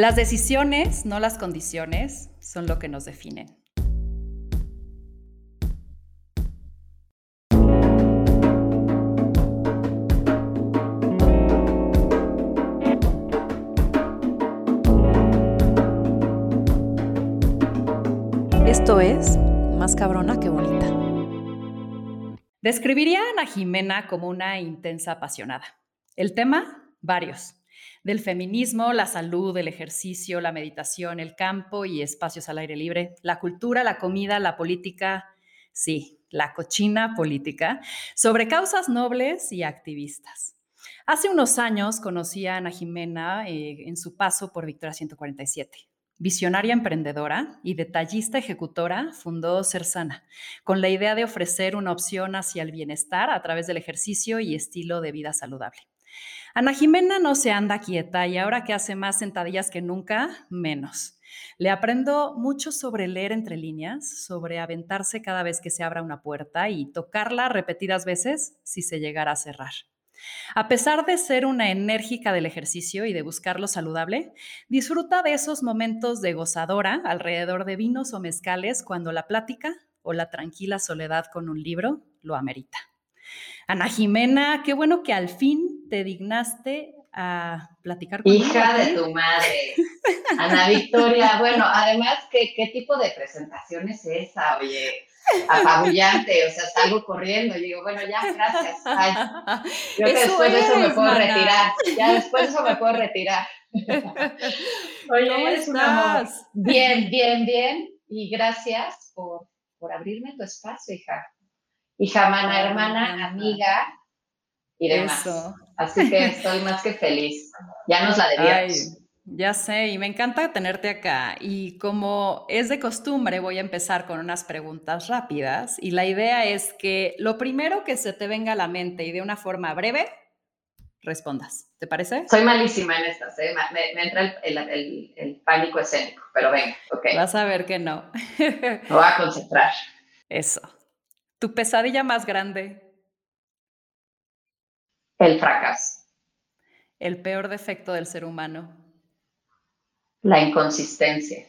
Las decisiones, no las condiciones, son lo que nos definen. Esto es Más cabrona que bonita. Describiría a Ana Jimena como una intensa apasionada. El tema, varios del feminismo, la salud, el ejercicio, la meditación, el campo y espacios al aire libre, la cultura, la comida, la política, sí, la cochina política, sobre causas nobles y activistas. Hace unos años conocí a Ana Jimena eh, en su paso por Victoria 147. Visionaria emprendedora y detallista ejecutora, fundó Cersana, con la idea de ofrecer una opción hacia el bienestar a través del ejercicio y estilo de vida saludable. Ana Jimena no se anda quieta y ahora que hace más sentadillas que nunca, menos. Le aprendo mucho sobre leer entre líneas, sobre aventarse cada vez que se abra una puerta y tocarla repetidas veces si se llegara a cerrar. A pesar de ser una enérgica del ejercicio y de buscar lo saludable, disfruta de esos momentos de gozadora alrededor de vinos o mezcales cuando la plática o la tranquila soledad con un libro lo amerita. Ana Jimena, qué bueno que al fin te dignaste a platicar conmigo. Hija de tu madre. Ana Victoria, bueno, además, ¿qué, ¿qué tipo de presentación es esa? Oye, apabullante, o sea, salgo corriendo y digo, bueno, ya, gracias. Ay, creo que después de eso me puedo retirar. Ya después de eso me puedo retirar. Oye, eres un amor. Bien, bien, bien. Y gracias por, por abrirme tu espacio, hija hija, mana, hermana, amiga y demás. Así que estoy más que feliz. Ya nos la debíamos. ya sé, y me encanta tenerte acá. Y como es de costumbre, voy a empezar con unas preguntas rápidas. Y la idea es que lo primero que se te venga a la mente y de una forma breve, respondas. ¿Te parece? Soy malísima en estas, ¿eh? me, entra el, pánico escénico, pero venga, ok. Vas a ver que no. me voy a concentrar. Eso. ¿Tu pesadilla más grande? El fracaso. ¿El peor defecto del ser humano? La inconsistencia.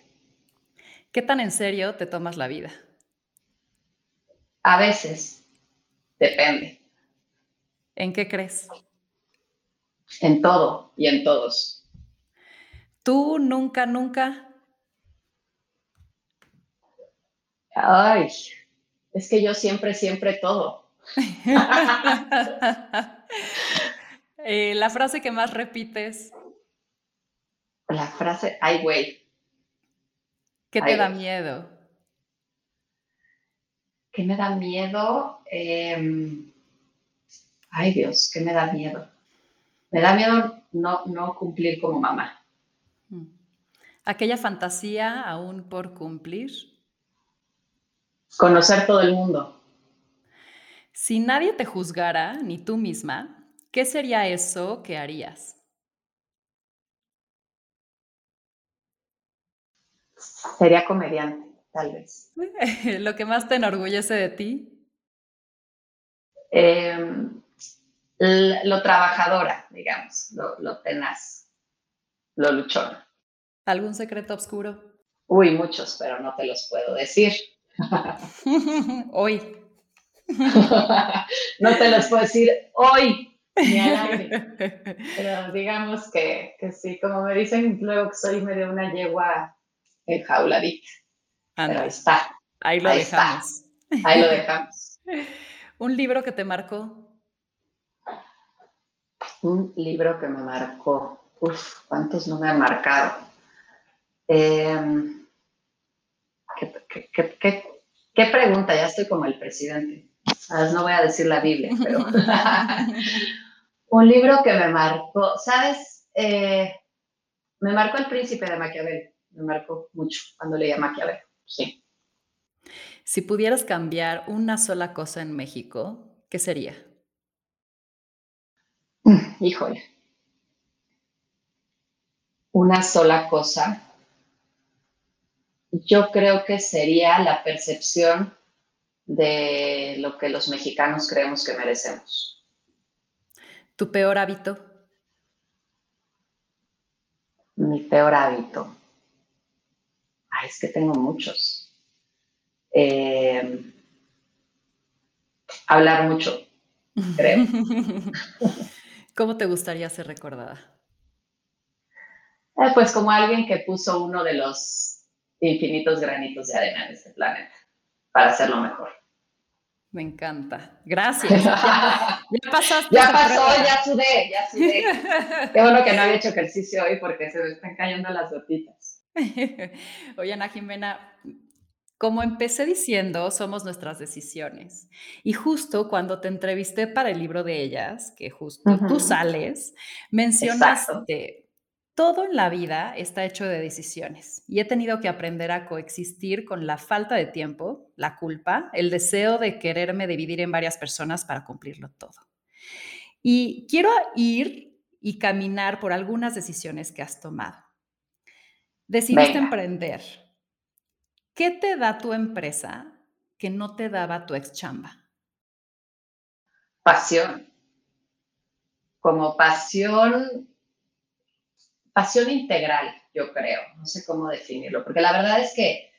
¿Qué tan en serio te tomas la vida? A veces. Depende. ¿En qué crees? En todo y en todos. ¿Tú nunca, nunca? Ay, es que yo siempre, siempre todo. Eh, la frase que más repites. La frase, ay, güey. ¿Qué te da miedo? ¿Qué me da miedo? Em, ay, Dios, ¿qué me da miedo? Me da miedo no, no cumplir como mamá. Mm. ¿Aquella fantasía aún por cumplir? Conocer todo el mundo. Si nadie te juzgara, ni tú misma, ¿qué sería eso que harías? Sería comediante, tal vez. ¿Lo que más te enorgullece de ti? Em, lo trabajadora, digamos, lo, lo tenaz, lo luchona. ¿Algún secreto oscuro? Uy, muchos, pero no te los puedo decir. hoy. no te los puedo decir hoy, ni Pero digamos que, que, sí, como me dicen luego que soy medio una yegua enjauladita. Pero ahí está. Ahí lo dejamos. Ahí lo dejamos. ¿Un libro que te marcó? Un libro que me marcó. Uf, ¿cuántos no me han marcado? Eh, ¿Qué, pregunta? Ya estoy como el presidente. No voy a decir la Biblia, pero un libro que me marcó, ¿sabes? Eh, me marcó El Príncipe de Maquiavelo. Me marcó mucho cuando leía Maquiavelo, sí. Si pudieras cambiar una sola cosa en México, ¿qué sería? Mm, híjole. Una sola cosa yo creo que sería la percepción de lo que los mexicanos creemos que merecemos. ¿Tu peor hábito? Mi peor hábito. Ay, es que tengo muchos. Eh, hablar mucho, creo. ¿Cómo te gustaría ser recordada? Eh, pues como alguien que puso uno de los infinitos granitos de arena en este planeta para hacerlo mejor. Me encanta. Gracias. Ya, pasaste. Ya pasó, ya sudé, ya sudé. Qué bueno que no había hecho ejercicio hoy porque se me están cayendo las gotitas. Oye, Ana Jimena, como empecé diciendo, somos nuestras decisiones. Y justo cuando te entrevisté para el libro de ellas, que justo tú sales, mencionaste todo en la vida está hecho de decisiones y he tenido que aprender a coexistir con la falta de tiempo, la culpa, el deseo de quererme dividir en varias personas para cumplirlo todo. Y quiero ir y caminar por algunas decisiones que has tomado. Decidiste emprender. ¿Qué te da tu empresa que no te daba tu ex chamba? Pasión. Como pasión pasión integral, yo creo, no sé cómo definirlo, porque la verdad es que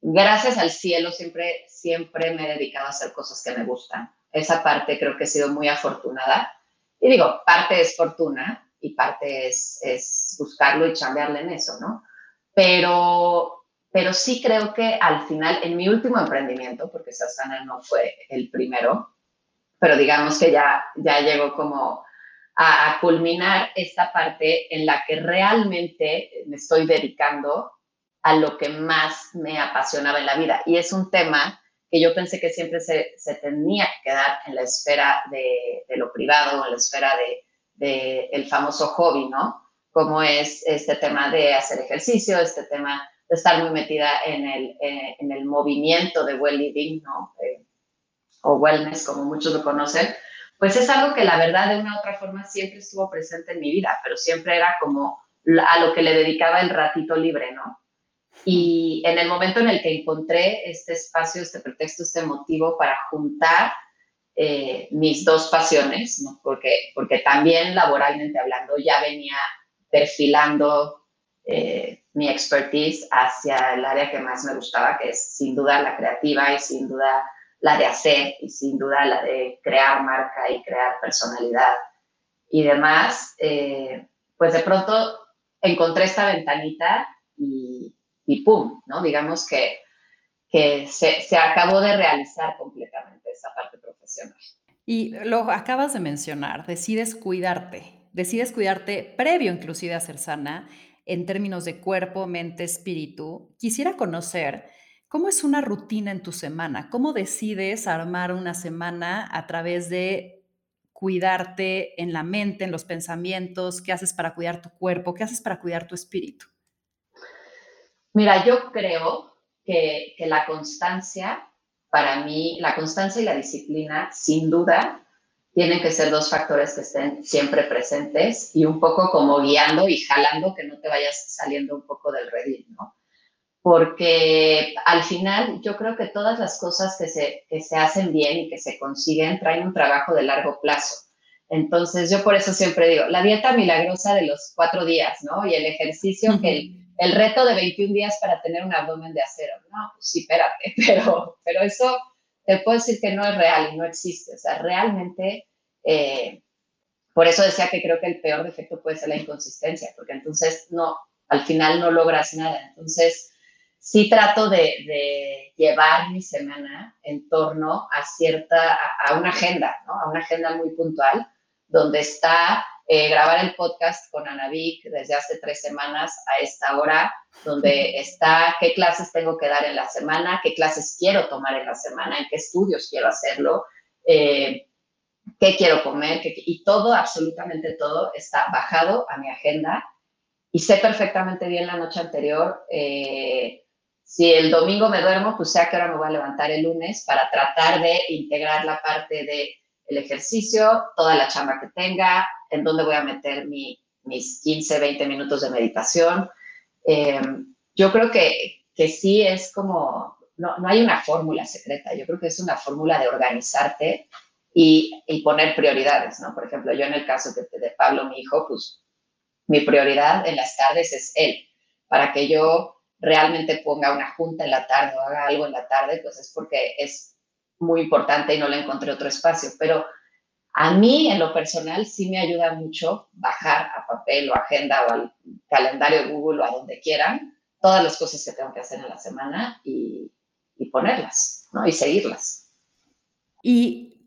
gracias al cielo siempre, siempre me he dedicado a hacer cosas que me gustan. Esa parte creo que he sido muy afortunada. Y digo, parte es fortuna y parte es, es buscarlo y chambearle en eso, ¿no? Pero, pero sí creo que al final, en mi último emprendimiento, porque Sasana no fue el primero, pero digamos que ya, ya llegó como a, culminar esta parte en la que realmente me estoy dedicando a lo que más me apasionaba en la vida. Y es un tema que yo pensé que siempre se, tenía que quedar en la esfera de, lo privado, en la esfera de, el famoso hobby, ¿no? Como es este tema de hacer ejercicio, este tema de estar muy metida en el, en el movimiento de well living, ¿no? Eh, o wellness, como muchos lo conocen, pues es algo que la verdad de una u otra forma siempre estuvo presente en mi vida, pero siempre era como a lo que le dedicaba el ratito libre, ¿no? Y en el momento en el que encontré este espacio, este pretexto, este motivo para juntar eh, mis dos pasiones, ¿no? porque, porque también laboralmente hablando ya venía perfilando eh, mi expertise hacia el área que más me gustaba, que es sin duda la creativa y sin duda la de hacer y sin duda la de crear marca y crear personalidad y demás, eh, pues de pronto encontré esta ventanita y, y ¡pum! ¿no? Digamos que, que se, se, acabó de realizar completamente esa parte profesional. Y lo acabas de mencionar, decides cuidarte, decides cuidarte previo inclusive a ser sana en términos de cuerpo, mente, espíritu. Quisiera conocer ¿Cómo es una rutina en tu semana? ¿Cómo decides armar una semana a través de cuidarte en la mente, en los pensamientos? ¿Qué haces para cuidar tu cuerpo? ¿Qué haces para cuidar tu espíritu? Mira, yo creo que, la constancia, para mí, la constancia y la disciplina, sin duda, tienen que ser dos factores que estén siempre presentes y un poco como guiando y jalando que no te vayas saliendo un poco del redil, ¿no? Porque al final yo creo que todas las cosas que se, que se hacen bien y que se consiguen traen un trabajo de largo plazo. Entonces yo por eso siempre digo, la dieta milagrosa de los cuatro días, ¿no? Y el ejercicio, que el, el, reto de 21 días para tener un abdomen de acero. No, pues sí, espérate, pero, pero eso te puedo decir que no es real y no existe. O sea, realmente, eh, por eso decía que creo que el peor defecto puede ser la inconsistencia, porque entonces no, al final no logras nada. Entonces, sí trato de, llevar mi semana en torno a cierta, a, una agenda, ¿no? A una agenda muy puntual, donde está eh, grabar el podcast con Ana Vic desde hace tres semanas a esta hora, donde está qué clases tengo que dar en la semana, qué clases quiero tomar en la semana, en qué estudios quiero hacerlo, eh, qué quiero comer, y todo, absolutamente todo, está bajado a mi agenda y sé perfectamente bien la noche anterior eh, si el domingo me duermo, pues sé a qué hora me voy a levantar el lunes para tratar de integrar la parte del el ejercicio, toda la chamba que tenga, en dónde voy a meter mi, mis 15, 20 minutos de meditación. Eh, yo creo que, que sí es como, no, no hay una fórmula secreta, yo creo que es una fórmula de organizarte y, y, poner prioridades, ¿no? Por ejemplo, yo en el caso de, de Pablo, mi hijo, pues mi prioridad en las tardes es él, para que yo realmente ponga una junta en la tarde o haga algo en la tarde, pues es porque es muy importante y no le encontré otro espacio. Pero a mí, en lo personal, sí me ayuda mucho bajar a papel o agenda o al calendario Google o a donde quieran todas las cosas que tengo que hacer en la semana y, y ponerlas, ¿no? Y seguirlas. Y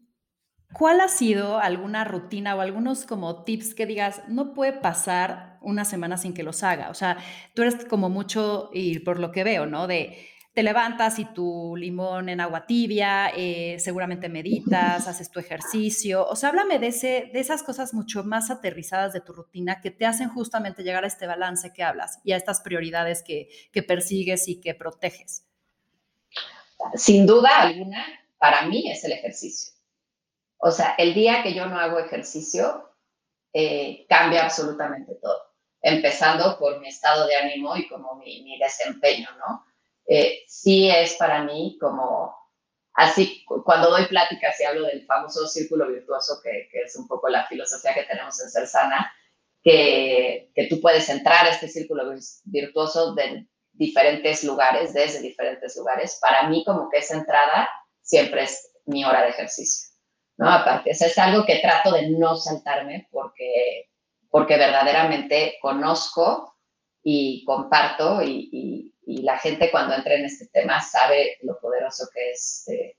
¿Cuál ha sido alguna rutina o algunos como tips que digas, no puede pasar una semana sin que los haga? O sea, tú eres como mucho, y por lo que veo, ¿no? De te levantas y tu limón en agua tibia, eh, seguramente meditas, haces tu ejercicio. O sea, háblame de, ese, de esas cosas mucho más aterrizadas de tu rutina que te hacen justamente llegar a este balance que hablas y a estas prioridades que, que persigues y que proteges. Sin duda alguna, para mí es el ejercicio. O sea, el día que yo no hago ejercicio, eh, cambia absolutamente todo, empezando por mi estado de ánimo y como mi, desempeño, ¿no? Eh, sí es para mí como, así, cuando doy pláticas y hablo del famoso círculo virtuoso, que, es un poco la filosofía que tenemos en Ser Sana, que, que tú puedes entrar a este círculo virtuoso de diferentes lugares, desde diferentes lugares. Para mí como que esa entrada siempre es mi hora de ejercicio. ¿No? Aparte, eso es algo que trato de no saltarme porque, porque verdaderamente conozco y comparto y, la gente cuando entra en este tema sabe lo poderoso que es eh,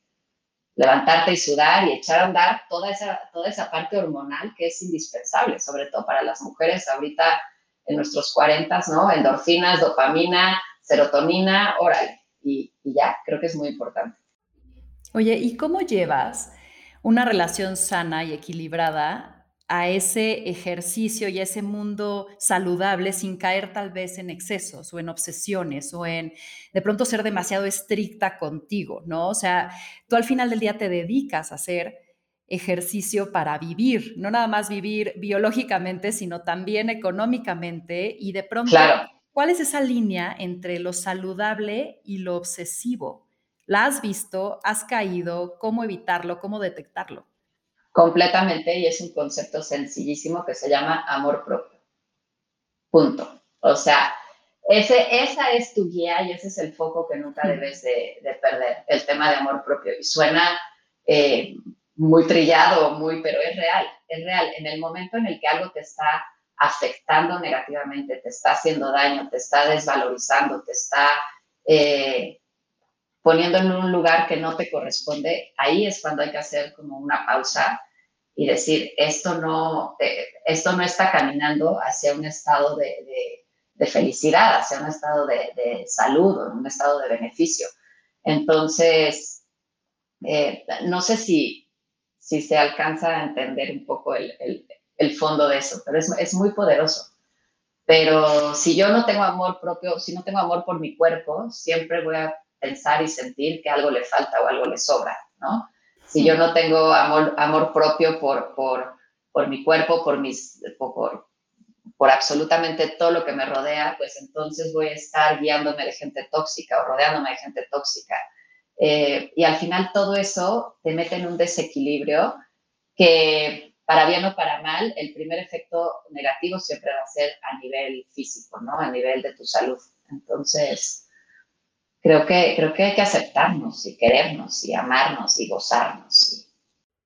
levantarte y sudar y echar a andar toda esa, toda esa parte hormonal que es indispensable, sobre todo para las mujeres ahorita en nuestros 40, ¿no? Endorfinas, dopamina, serotonina, órale, y, y ya, creo que es muy importante. Oye, ¿y cómo llevas una relación sana y equilibrada a ese ejercicio y a ese mundo saludable sin caer tal vez en excesos o en obsesiones o en de pronto ser demasiado estricta contigo, ¿no? O sea, tú al final del día te dedicas a hacer ejercicio para vivir, no nada más vivir biológicamente, sino también económicamente y de pronto, ¿cuál es esa línea entre lo saludable y lo obsesivo? ¿La has visto? ¿Has caído? ¿Cómo evitarlo? ¿Cómo detectarlo? Completamente, y es un concepto sencillísimo que se llama amor propio. Punto. O sea, ese, esa es tu guía y ese es el foco que nunca debes de, perder, el tema de amor propio. Y suena eh, muy trillado, muy, pero es real, es real. En el momento en el que algo te está afectando negativamente, te está haciendo daño, te está desvalorizando, te está eh, poniendo en un lugar que no te corresponde, ahí es cuando hay que hacer como una pausa y decir, esto no, eh, esto no está caminando hacia un estado de, felicidad, hacia un estado de, salud o un estado de beneficio. Entonces, eh, no sé si, si se alcanza a entender un poco el, fondo de eso, pero es, es muy poderoso. Pero si yo no tengo amor propio, si no tengo amor por mi cuerpo, siempre voy a pensar y sentir que algo le falta o algo le sobra, ¿no? Si yo no tengo amor, amor propio por, por, por mi cuerpo, por, mis, por, por absolutamente todo lo que me rodea, pues entonces voy a estar guiándome de gente tóxica o rodeándome de gente tóxica. Eh, y al final todo eso te mete en un desequilibrio que para bien o para mal, el primer efecto negativo siempre va a ser a nivel físico, ¿no? A nivel de tu salud. Entonces, creo que, creo que hay que aceptarnos y querernos y amarnos y gozarnos.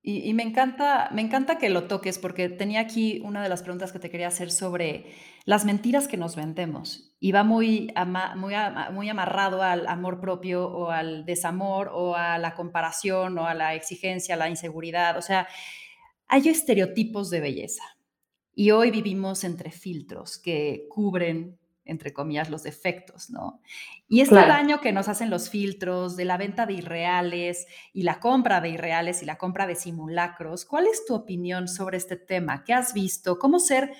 Y, me, encanta, me encanta que lo toques porque tenía aquí una de las preguntas que te quería hacer sobre las mentiras que nos vendemos y va muy, muy, muy amarrado al amor propio o al desamor o a la comparación o a la exigencia, a la inseguridad. O sea, hay estereotipos de belleza y hoy vivimos entre filtros que cubren entre comillas, los defectos, ¿no? Y este daño que nos hacen los filtros de la venta de irreales y la compra de irreales y la compra de simulacros, ¿cuál es tu opinión sobre este tema? ¿Qué has visto? ¿Cómo ser,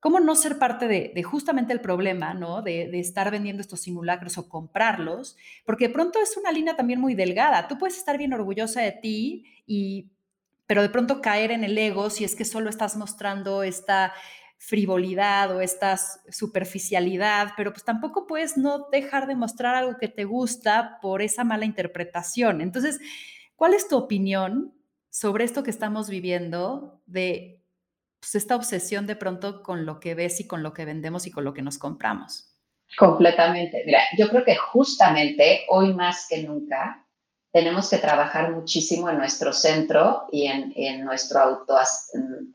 cómo no ser parte de, justamente el problema, ¿no? De, de, estar vendiendo estos simulacros o comprarlos, porque de pronto es una línea también muy delgada. Tú puedes estar bien orgullosa de ti y pero de pronto caer en el ego si es que solo estás mostrando esta frivolidad o esta superficialidad, pero pues tampoco puedes no dejar de mostrar algo que te gusta por esa mala interpretación. Entonces, ¿cuál es tu opinión sobre esto que estamos viviendo de pues, esta obsesión de pronto con lo que ves y con lo que vendemos y con lo que nos compramos. Completamente. Mira, yo creo que justamente hoy más que nunca tenemos que trabajar muchísimo en nuestro centro y en, nuestro auto,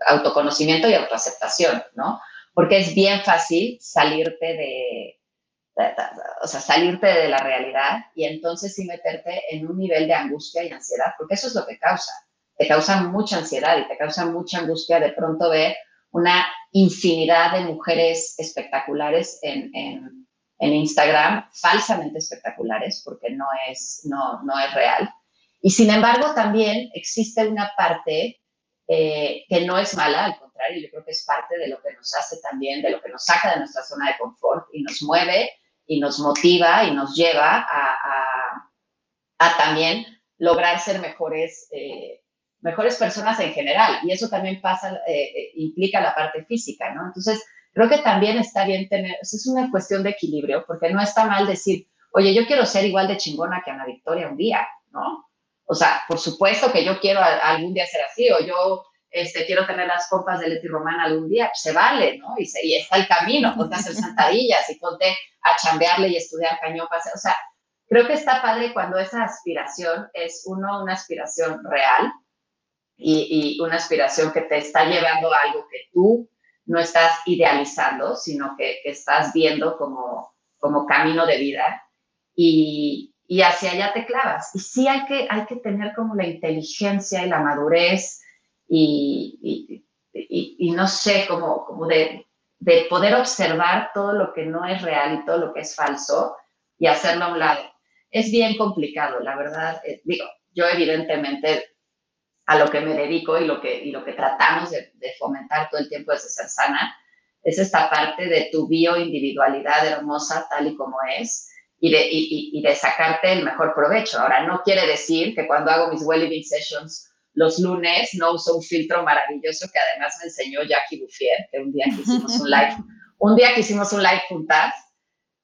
autoconocimiento y autoaceptación, ¿no? Porque es bien fácil salirte de, o sea, salirte de la realidad y entonces sí meterte en un nivel de angustia y ansiedad, porque eso es lo que causa te causa mucha ansiedad y te causa mucha angustia de pronto ver una infinidad de mujeres espectaculares en, en, Instagram, falsamente espectaculares, porque no es, no, no es real. Y sin embargo, también existe una parte eh, que no es mala, al contrario, yo creo que es parte de lo que nos hace también, de lo que nos saca de nuestra zona de confort y nos mueve y nos motiva y nos lleva a, a, también lograr ser mejores eh, mejores personas en general. Y eso también pasa, eh, implica la parte física, ¿no? Entonces, creo que también está bien tener, es una cuestión de equilibrio, porque no está mal decir, oye, yo quiero ser igual de chingona que Ana Victoria un día, ¿no? O sea, por supuesto que yo quiero algún día ser así, o yo este, quiero tener las copas de Leti Román algún día, se vale, ¿no? Y, se, y está el camino, ponte a hacer sentadillas y ponte a chambearle y estudiar cañón, o sea, creo que está padre cuando esa aspiración es uno, una aspiración real, y, una aspiración que te está llevando a algo que tú no estás idealizando, sino que, estás viendo como, como camino de vida y, y, hacia allá te clavas. Y sí hay que, hay que tener como la inteligencia y la madurez y, y no sé, como, como de, de poder observar todo lo que no es real y todo lo que es falso y hacerlo a un lado. Es bien complicado, la verdad. Eh, digo, yo evidentemente a lo que me dedico y lo que, y lo que tratamos de, fomentar todo el tiempo desde ser sana, es esta parte de tu bioindividualidad hermosa tal y como es y de, y, de sacarte el mejor provecho. Ahora, no quiere decir que cuando hago mis well living sessions los lunes no uso un filtro maravilloso que además me enseñó Jackie Bouffier, que un día que hicimos un live, un día que hicimos un live juntas,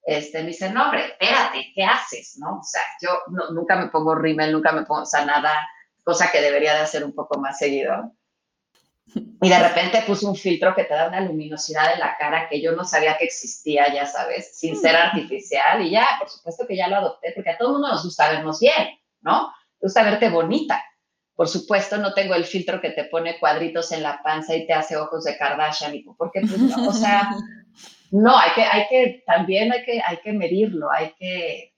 este, me dice, no, hombre, espérate, ¿qué haces? ¿No? O sea, yo nunca me pongo rímel, nunca me pongo, o sea, nada, cosa que debería de hacer un poco más seguido. Y de repente puse un filtro que te da una luminosidad en la cara que yo no sabía que existía, ya sabes, sin ser artificial. Y ya, por supuesto que ya lo adopté, porque a todo el mundo nos gusta vernos bien, ¿no? Nos gusta verte bonita. Por supuesto, no tengo el filtro que te pone cuadritos en la panza y te hace ojos de Kardashian, porque, pues, no, o sea, no, hay que, hay que, también hay que, hay que medirlo, hay que,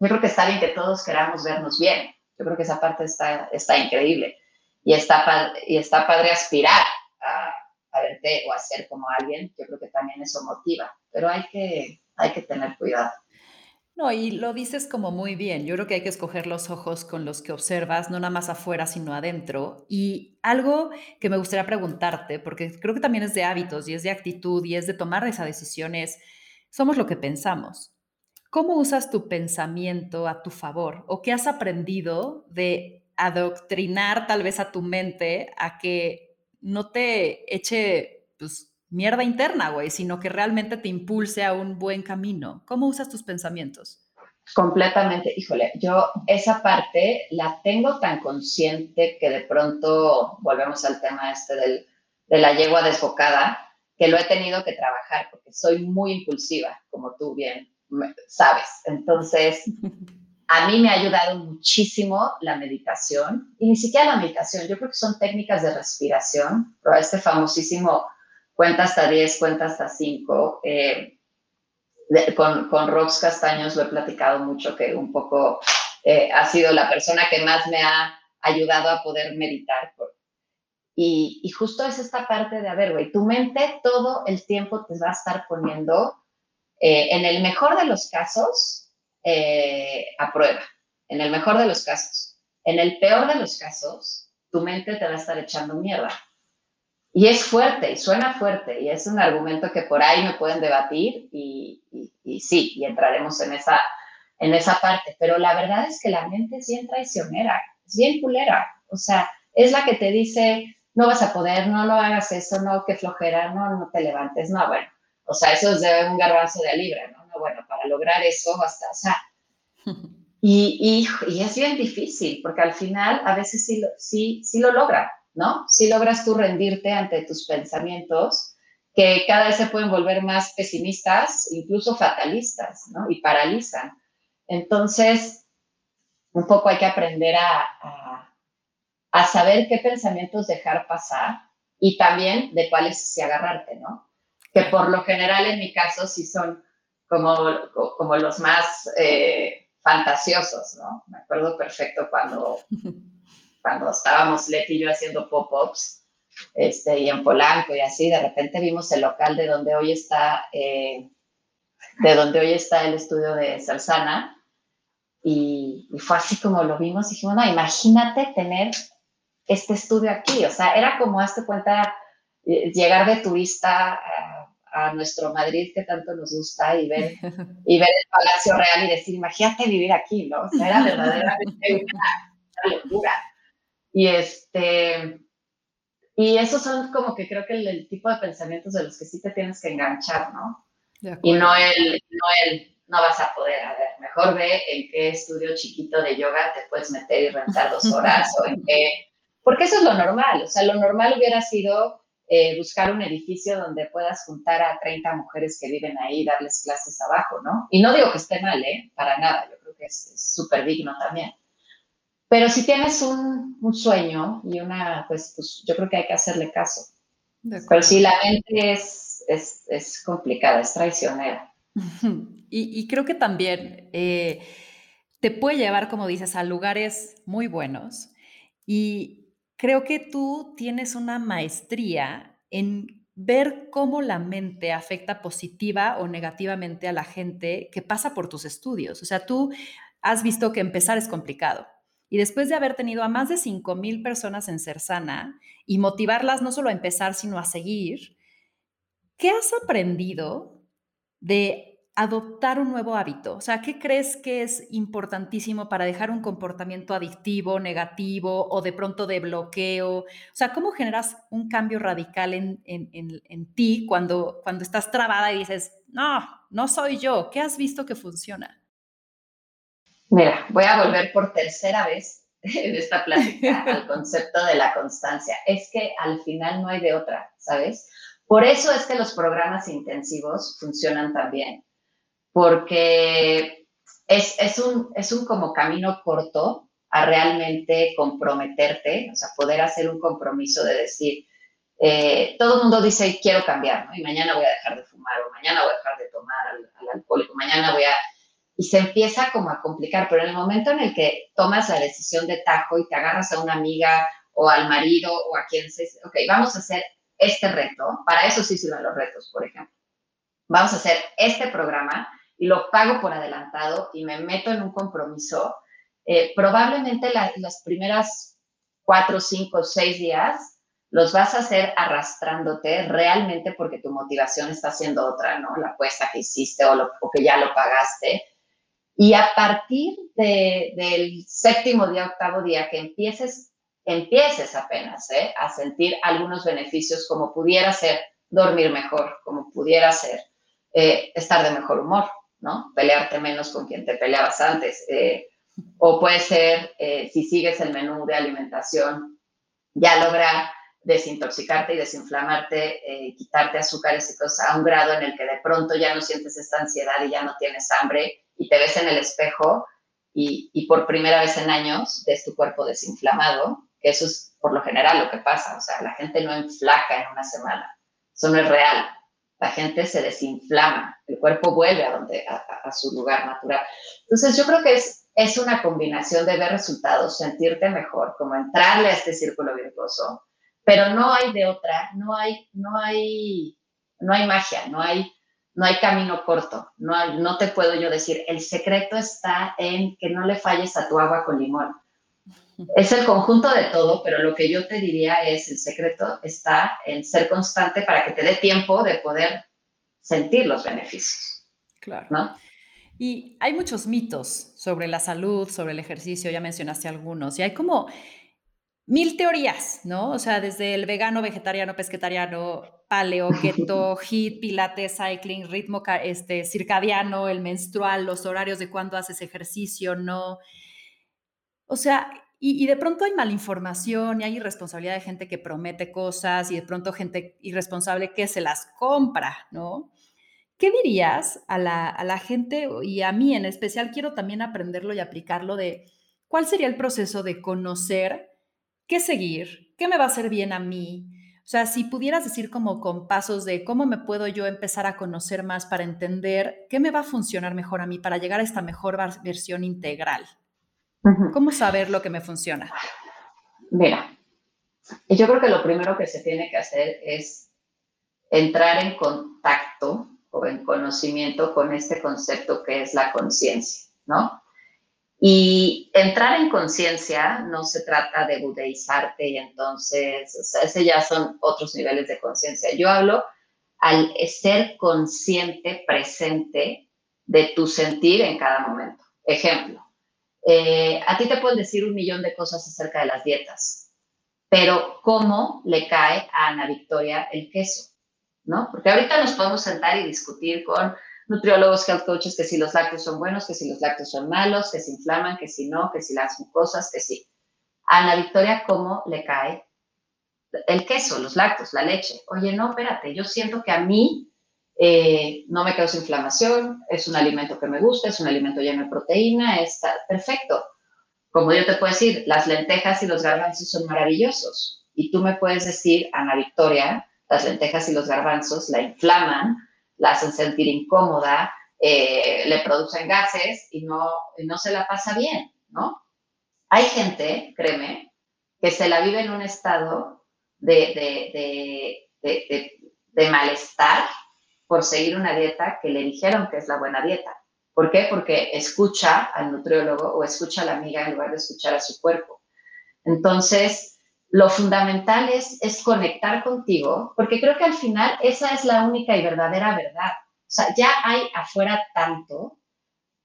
yo creo que está bien que todos queramos vernos bien, yo creo que esa parte está, está increíble y está, y está padre aspirar a, a, verte o a ser como alguien. Yo creo que también eso motiva, pero hay que, hay que tener cuidado. No, y lo dices como muy bien. Yo creo que hay que escoger los ojos con los que observas, no nada más afuera, sino adentro. Y algo que me gustaría preguntarte, porque creo que también es de hábitos y es de actitud y es de tomar esa decisión, es, somos lo que pensamos. ¿Cómo usas tu pensamiento a tu favor? ¿O qué has aprendido de adoctrinar tal vez a tu mente a que no te eche pues, mierda interna, güey, sino que realmente te impulse a un buen camino? ¿Cómo usas tus pensamientos? Completamente, híjole, yo esa parte la tengo tan consciente que de pronto volvemos al tema este del, de la yegua desbocada, que lo he tenido que trabajar porque soy muy impulsiva, como tú bien sabes. Entonces, a mí me ha ayudado muchísimo la meditación y ni siquiera la meditación, yo creo que son técnicas de respiración, pero este famosísimo cuenta hasta 10, cuenta hasta 5. Eh, con, con Rox Castaños lo he platicado mucho, que un poco eh, ha sido la persona que más me ha ayudado a poder meditar. y, y, justo es esta parte de, a ver, güey, tu mente todo el tiempo te va a estar poniendo eh, en el mejor de los casos, eh, aprueba. En el mejor de los casos. En el peor de los casos, tu mente te va a estar echando mierda. Y es fuerte, y suena fuerte, y es un argumento que por ahí me pueden debatir, y, sí, y entraremos en esa, en esa parte. Pero la verdad es que la mente es bien traicionera, es bien culera. O sea, es la que te dice, no vas a poder, no, no hagas eso, no, que flojera, no, no te levantes, no, bueno o sea, eso es de un garbanzo de libra, ¿no? no bueno, para lograr eso hasta, o sea, y, y, y, es bien difícil, porque al final a veces sí, sí, sí lo logra, ¿no? Si logras tú rendirte ante tus pensamientos, que cada vez se pueden volver más pesimistas, incluso fatalistas, ¿no? Y paralizan. Entonces, un poco hay que aprender a, a, saber qué pensamientos dejar pasar y también de cuáles sí agarrarte, ¿no? Que por lo general en mi caso sí son como, como los más eh, fantasiosos, ¿no? Me acuerdo perfecto cuando, cuando estábamos Leti y yo haciendo pop-ups, este, y en Polanco y así, de repente vimos el local de donde hoy está, eh, de donde hoy está el estudio de Salsana, y, fue así como lo vimos, y dijimos, no, imagínate tener este estudio aquí, o sea, era como, hazte cuenta, eh, llegar de turista a, nuestro Madrid que tanto nos gusta y ver, y ver el Palacio Real y decir, imagínate vivir aquí, ¿no? O sea, era verdaderamente una, locura. Y este, y esos son como que creo que el, tipo de pensamientos de los que sí te tienes que enganchar, ¿no? Y no el, no el, no vas a poder, a ver, mejor ve en qué estudio chiquito de yoga te puedes meter y rentar dos horas o en qué, porque eso es lo normal, o sea, lo normal hubiera sido eh, buscar un edificio donde puedas juntar a 30 mujeres que viven ahí y darles clases abajo, ¿no? Y no digo que esté mal, ¿eh? Para nada, yo creo que es súper digno también. Pero si tienes un, un, sueño y una, pues, pues, yo creo que hay que hacerle caso. Pero si la mente es, es, es complicada, es traicionera. Y, creo que también eh, te puede llevar, como dices, a lugares muy buenos. Y creo que tú tienes una maestría en ver cómo la mente afecta positiva o negativamente a la gente que pasa por tus estudios. O sea, tú has visto que empezar es complicado. Y después de haber tenido a más de 5 mil personas en Ser Sana y motivarlas no solo a empezar, sino a seguir, ¿qué has aprendido de adoptar un nuevo hábito? O sea, ¿qué crees que es importantísimo para dejar un comportamiento adictivo, negativo o de pronto de bloqueo? O sea, ¿cómo generas un cambio radical en, en, ti cuando, cuando estás trabada y dices, no, no soy yo? ¿Qué has visto que funciona? Mira, voy a volver por tercera vez en esta plática al concepto de la constancia. Es que al final no hay de otra, ¿sabes? Por eso es que los programas intensivos funcionan tan bien porque es, es, un, es un como camino corto a realmente comprometerte, o sea, poder hacer un compromiso de decir, eh, todo el mundo dice, quiero cambiar, ¿no? Y mañana voy a dejar de fumar, o mañana voy a dejar de tomar al, al alcohólico, mañana voy a... Y se empieza como a complicar, pero en el momento en el que tomas la decisión de tajo y te agarras a una amiga o al marido o a quien se... Ok, vamos a hacer este reto, para eso sí sirven los retos, por ejemplo. Vamos a hacer este programa y lo pago por adelantado y me meto en un compromiso, eh, probablemente las primeras cuatro, cinco, seis días los vas a hacer arrastrándote realmente porque tu motivación está siendo otra, ¿no? La apuesta que hiciste o, lo, que ya lo pagaste. Y a partir del séptimo día, octavo día, que empieces, empieces apenas ¿eh? a sentir algunos beneficios como pudiera ser dormir mejor, como pudiera ser eh, estar de mejor humor, ¿no? Pelearte menos con quien te peleabas antes. Eh, o puede ser, eh, si sigues el menú de alimentación, ya lograr desintoxicarte y desinflamarte, eh, quitarte azúcares y cosas a un grado en el que de pronto ya no sientes esta ansiedad y ya no tienes hambre y te ves en el espejo y, y por primera vez en años ves tu cuerpo desinflamado, que eso es por lo general lo que pasa, o sea, la gente no enflaca en una semana, eso no es real, la gente se desinflama, el cuerpo vuelve a, donde, a, su lugar natural. Entonces yo creo que es, es una combinación de ver resultados, sentirte mejor, como entrarle a este círculo virtuoso, pero no hay de otra, no hay, no hay, no hay magia, no hay, no hay camino corto, no, no te puedo yo decir, el secreto está en que no le falles a tu agua con limón es el conjunto de todo, pero lo que yo te diría es, el secreto está en ser constante para que te dé tiempo de poder sentir los beneficios. Claro. ¿no? Y hay muchos mitos sobre la salud, sobre el ejercicio, ya mencionaste algunos, y hay como mil teorías, ¿no? O sea, desde el vegano, vegetariano, pesquetariano, paleo, keto, hit, pilates, cycling, ritmo este, circadiano, el menstrual, los horarios de cuándo haces ejercicio, ¿no? O sea, y, de pronto hay malinformación y hay irresponsabilidad de gente que promete cosas y de pronto gente irresponsable que se las compra, ¿no? ¿Qué dirías a la, a la gente y a mí en especial? Quiero también aprenderlo y aplicarlo de cuál sería el proceso de conocer qué seguir, qué me va a hacer bien a mí. O sea, si pudieras decir como con pasos de cómo me puedo yo empezar a conocer más para entender qué me va a funcionar mejor a mí para llegar a esta mejor versión integral. ¿Cómo saber lo que me funciona? Mira, yo creo que lo primero que se tiene que hacer es entrar en contacto o en conocimiento con este concepto que es la conciencia, ¿no? Y entrar en conciencia no se trata de budeizarte y entonces, o sea, ese ya son otros niveles de conciencia. Yo hablo al ser consciente, presente de tu sentir en cada momento. Ejemplo, eh, a ti te pueden decir un millón de cosas acerca de las dietas, pero ¿cómo le cae a Ana Victoria el queso? ¿No? Porque ahorita nos podemos sentar y discutir con nutriólogos, health coaches, que si los lácteos son buenos, que si los lácteos son malos, que se inflaman, que si no, que si las mucosas, que sí. A Ana Victoria, ¿cómo le cae el queso, los lácteos, la leche? Oye, no, espérate, yo siento que a mí eh, no me causa inflamación, es un alimento que me gusta, es un alimento lleno de proteína, está perfecto. Como yo te puedo decir, las lentejas y los garbanzos son maravillosos. Y tú me puedes decir, Ana Victoria, las lentejas y los garbanzos la inflaman, la hacen sentir incómoda, eh, le producen gases y no, no se la pasa bien, ¿no? Hay gente, créeme, que se la vive en un estado de, de malestar por seguir una dieta que le dijeron que es la buena dieta. ¿Por qué? Porque escucha al nutriólogo o escucha a la amiga en lugar de escuchar a su cuerpo. Entonces, lo fundamental es, es conectar contigo, porque creo que al final esa es la única y verdadera verdad. O sea, ya hay afuera tanto,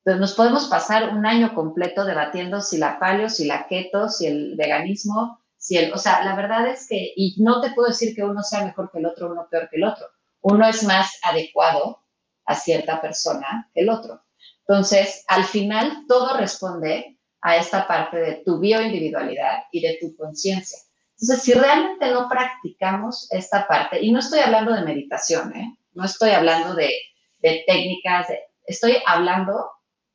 pues nos podemos pasar un año completo debatiendo si la paleo, si la keto, si el veganismo, si el, o sea, la verdad es que, y no te puedo decir que uno sea mejor que el otro, uno peor que el otro uno es más adecuado a cierta persona que el otro. Entonces, al final, todo responde a esta parte de tu bioindividualidad y de tu conciencia. Entonces, si realmente no practicamos esta parte, y no estoy hablando de meditación, ¿eh? no estoy hablando de, técnicas, estoy hablando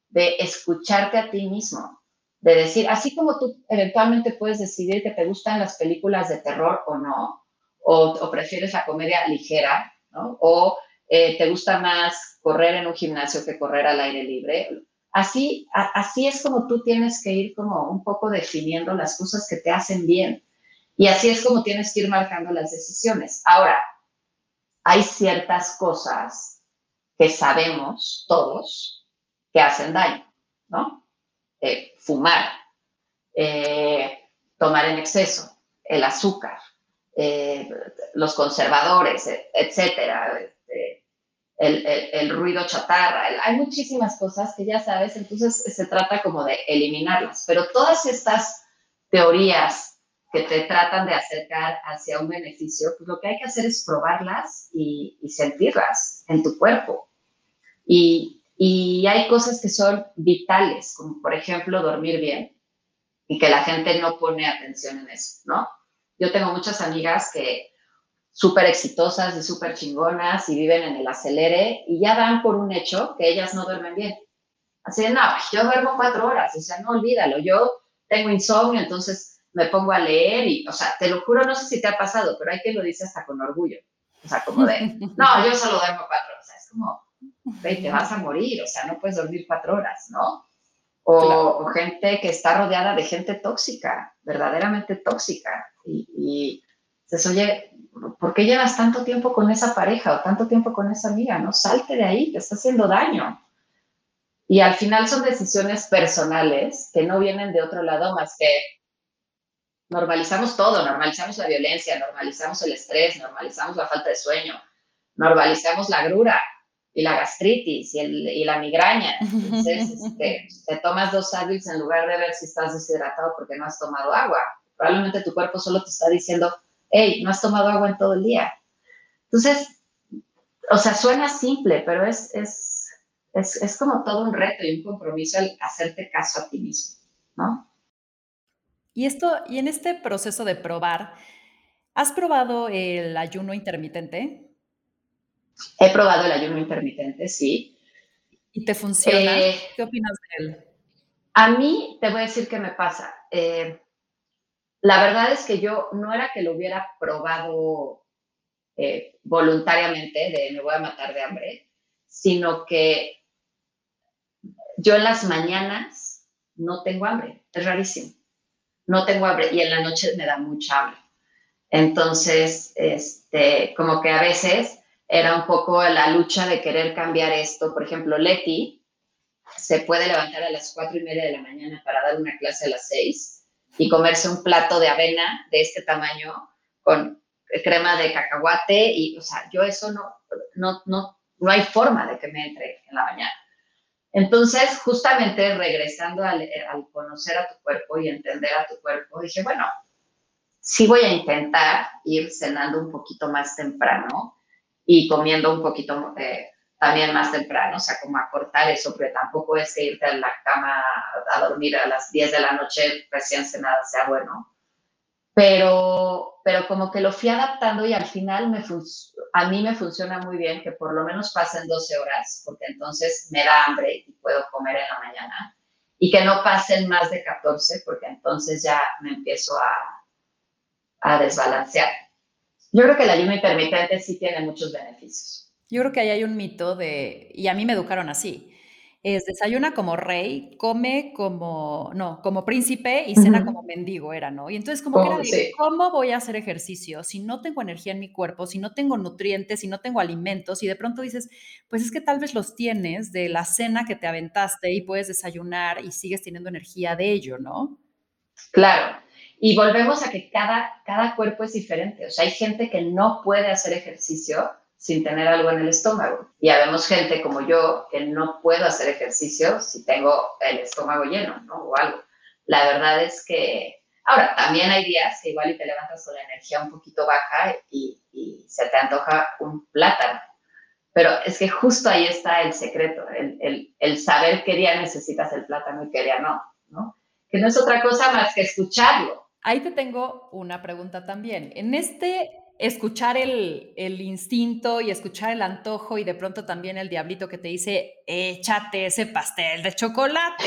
de escucharte a ti mismo, de decir, así como tú eventualmente puedes decidir que te gustan las películas de terror o no, o prefieres la comedia ligera, o eh, te gusta más correr en un gimnasio que correr al aire libre. Así, así es como tú tienes que ir como un poco definiendo las cosas que te hacen bien. Y así es como tienes que ir marcando las decisiones. Ahora, hay ciertas cosas que sabemos todos que hacen daño, ¿no? Eh, fumar, eh, tomar en exceso, el azúcar, eh, los conservadores, e, etcétera, este, el, ruido chatarra, hay muchísimas cosas que ya sabes, entonces se trata como de eliminarlas, pero todas estas teorías que te tratan de acercar hacia un beneficio, pues lo que hay que hacer es probarlas y, sentirlas en tu cuerpo. Y, y hay cosas que son vitales, como por ejemplo dormir bien, y que la gente no pone atención en eso, ¿no? Yo tengo muchas amigas que súper exitosas y súper chingonas y viven en el acelere y ya dan por un hecho que ellas no duermen bien. Así de, no, yo duermo cuatro horas, o sea, no olvídalo, yo tengo insomnio, entonces me pongo a leer y, o sea, te lo juro, no sé si te ha pasado, pero hay que lo dice hasta con orgullo. O sea, como de, no, yo solo duermo cuatro horas. Es como, te vas a morir, o sea, no puedes dormir cuatro horas, ¿no? O, gente que está rodeada de gente tóxica, verdaderamente tóxica. Y, y dices, oye, ¿por qué llevas tanto tiempo con esa pareja o tanto tiempo con esa amiga? No, salte de ahí, te está haciendo daño. Y al final son decisiones personales que no vienen de otro lado más que normalizamos todo, normalizamos la violencia, normalizamos el estrés, normalizamos la falta de sueño, normalizamos la grura, y la gastritis y, el, y la migraña. Entonces, este, te tomas dos Advils en lugar de ver si estás deshidratado porque no has tomado agua. Probablemente tu cuerpo solo te está diciendo, hey, no has tomado agua en todo el día. Entonces, o sea, suena simple, pero es, es, es, es como todo un reto y un compromiso el hacerte caso a ti mismo, ¿no? Y esto, y en este proceso de probar, ¿has probado el ayuno intermitente? He probado el ayuno intermitente, sí. ¿Y te funciona? Eh, ¿Qué opinas de él? A mí te voy a decir qué me pasa. Eh, la verdad es que yo no era que lo hubiera probado eh, voluntariamente de me voy a matar de hambre, sino que yo en las mañanas no tengo hambre, es rarísimo. No tengo hambre y en la noche me da mucha hambre. Entonces, este, como que a veces era un poco la lucha de querer cambiar esto. Por ejemplo, Leti se puede levantar a las cuatro y media de la mañana para dar una clase a las seis y comerse un plato de avena de este tamaño con crema de cacahuate y, o sea, yo eso no, no, no, no hay forma de que me entre en la mañana. Entonces, justamente regresando al, al conocer a tu cuerpo y entender a tu cuerpo, dije, bueno, sí voy a intentar ir cenando un poquito más temprano y comiendo un poquito eh, también más temprano, o sea, como acortar eso, pero tampoco es que irte a la cama a dormir a las 10 de la noche recién cenada sea bueno. Pero, pero como que lo fui adaptando y al final me a mí me funciona muy bien que por lo menos pasen 12 horas, porque entonces me da hambre y puedo comer en la mañana. Y que no pasen más de 14, porque entonces ya me empiezo a, a desbalancear. Yo creo que el ayuno intermitente sí tiene muchos beneficios. Yo creo que ahí hay un mito de, y a mí me educaron así, es desayuna como rey, come como, no, como príncipe y cena como mendigo era, ¿no? Y entonces como que era de, ¿cómo voy a hacer ejercicio si no tengo energía en mi cuerpo, si no tengo nutrientes, si no tengo alimentos? Y de pronto dices, pues es que tal vez los tienes de la cena que te aventaste y puedes desayunar y sigues teniendo energía de ello, ¿no? Claro. Y volvemos a que cada, cada cuerpo es diferente. O sea, hay gente que no puede hacer ejercicio sin tener algo en el estómago. Y habemos gente como yo que no puedo hacer ejercicio si tengo el estómago lleno, ¿no? O algo. La verdad es que, ahora, también hay días que igual y te levantas con la energía un poquito baja y, se te antoja un plátano. Pero es que justo ahí está el secreto, el, el, el, saber qué día necesitas el plátano y qué día no, ¿no? Que no es otra cosa más que escucharlo. Ahí te tengo una pregunta también. En este escuchar el, instinto y escuchar el antojo y de pronto también el diablito que te dice, échate ese pastel de chocolate.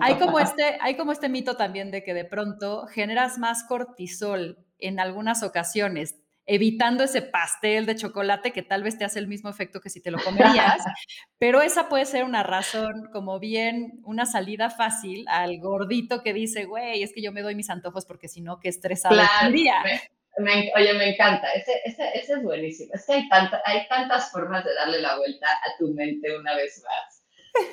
Hay como, este, hay como este mito también de que de pronto generas más cortisol en algunas ocasiones, evitando ese pastel de chocolate que tal vez te hace el mismo efecto que si te lo comerías, pero esa puede ser una razón como bien, una salida fácil al gordito que dice, güey, es que yo me doy mis antojos porque si no, qué estresado claro, oye, me encanta, ese, ese, ese, es buenísimo. Es que hay, tanta, hay tantas formas de darle la vuelta a tu mente una vez más,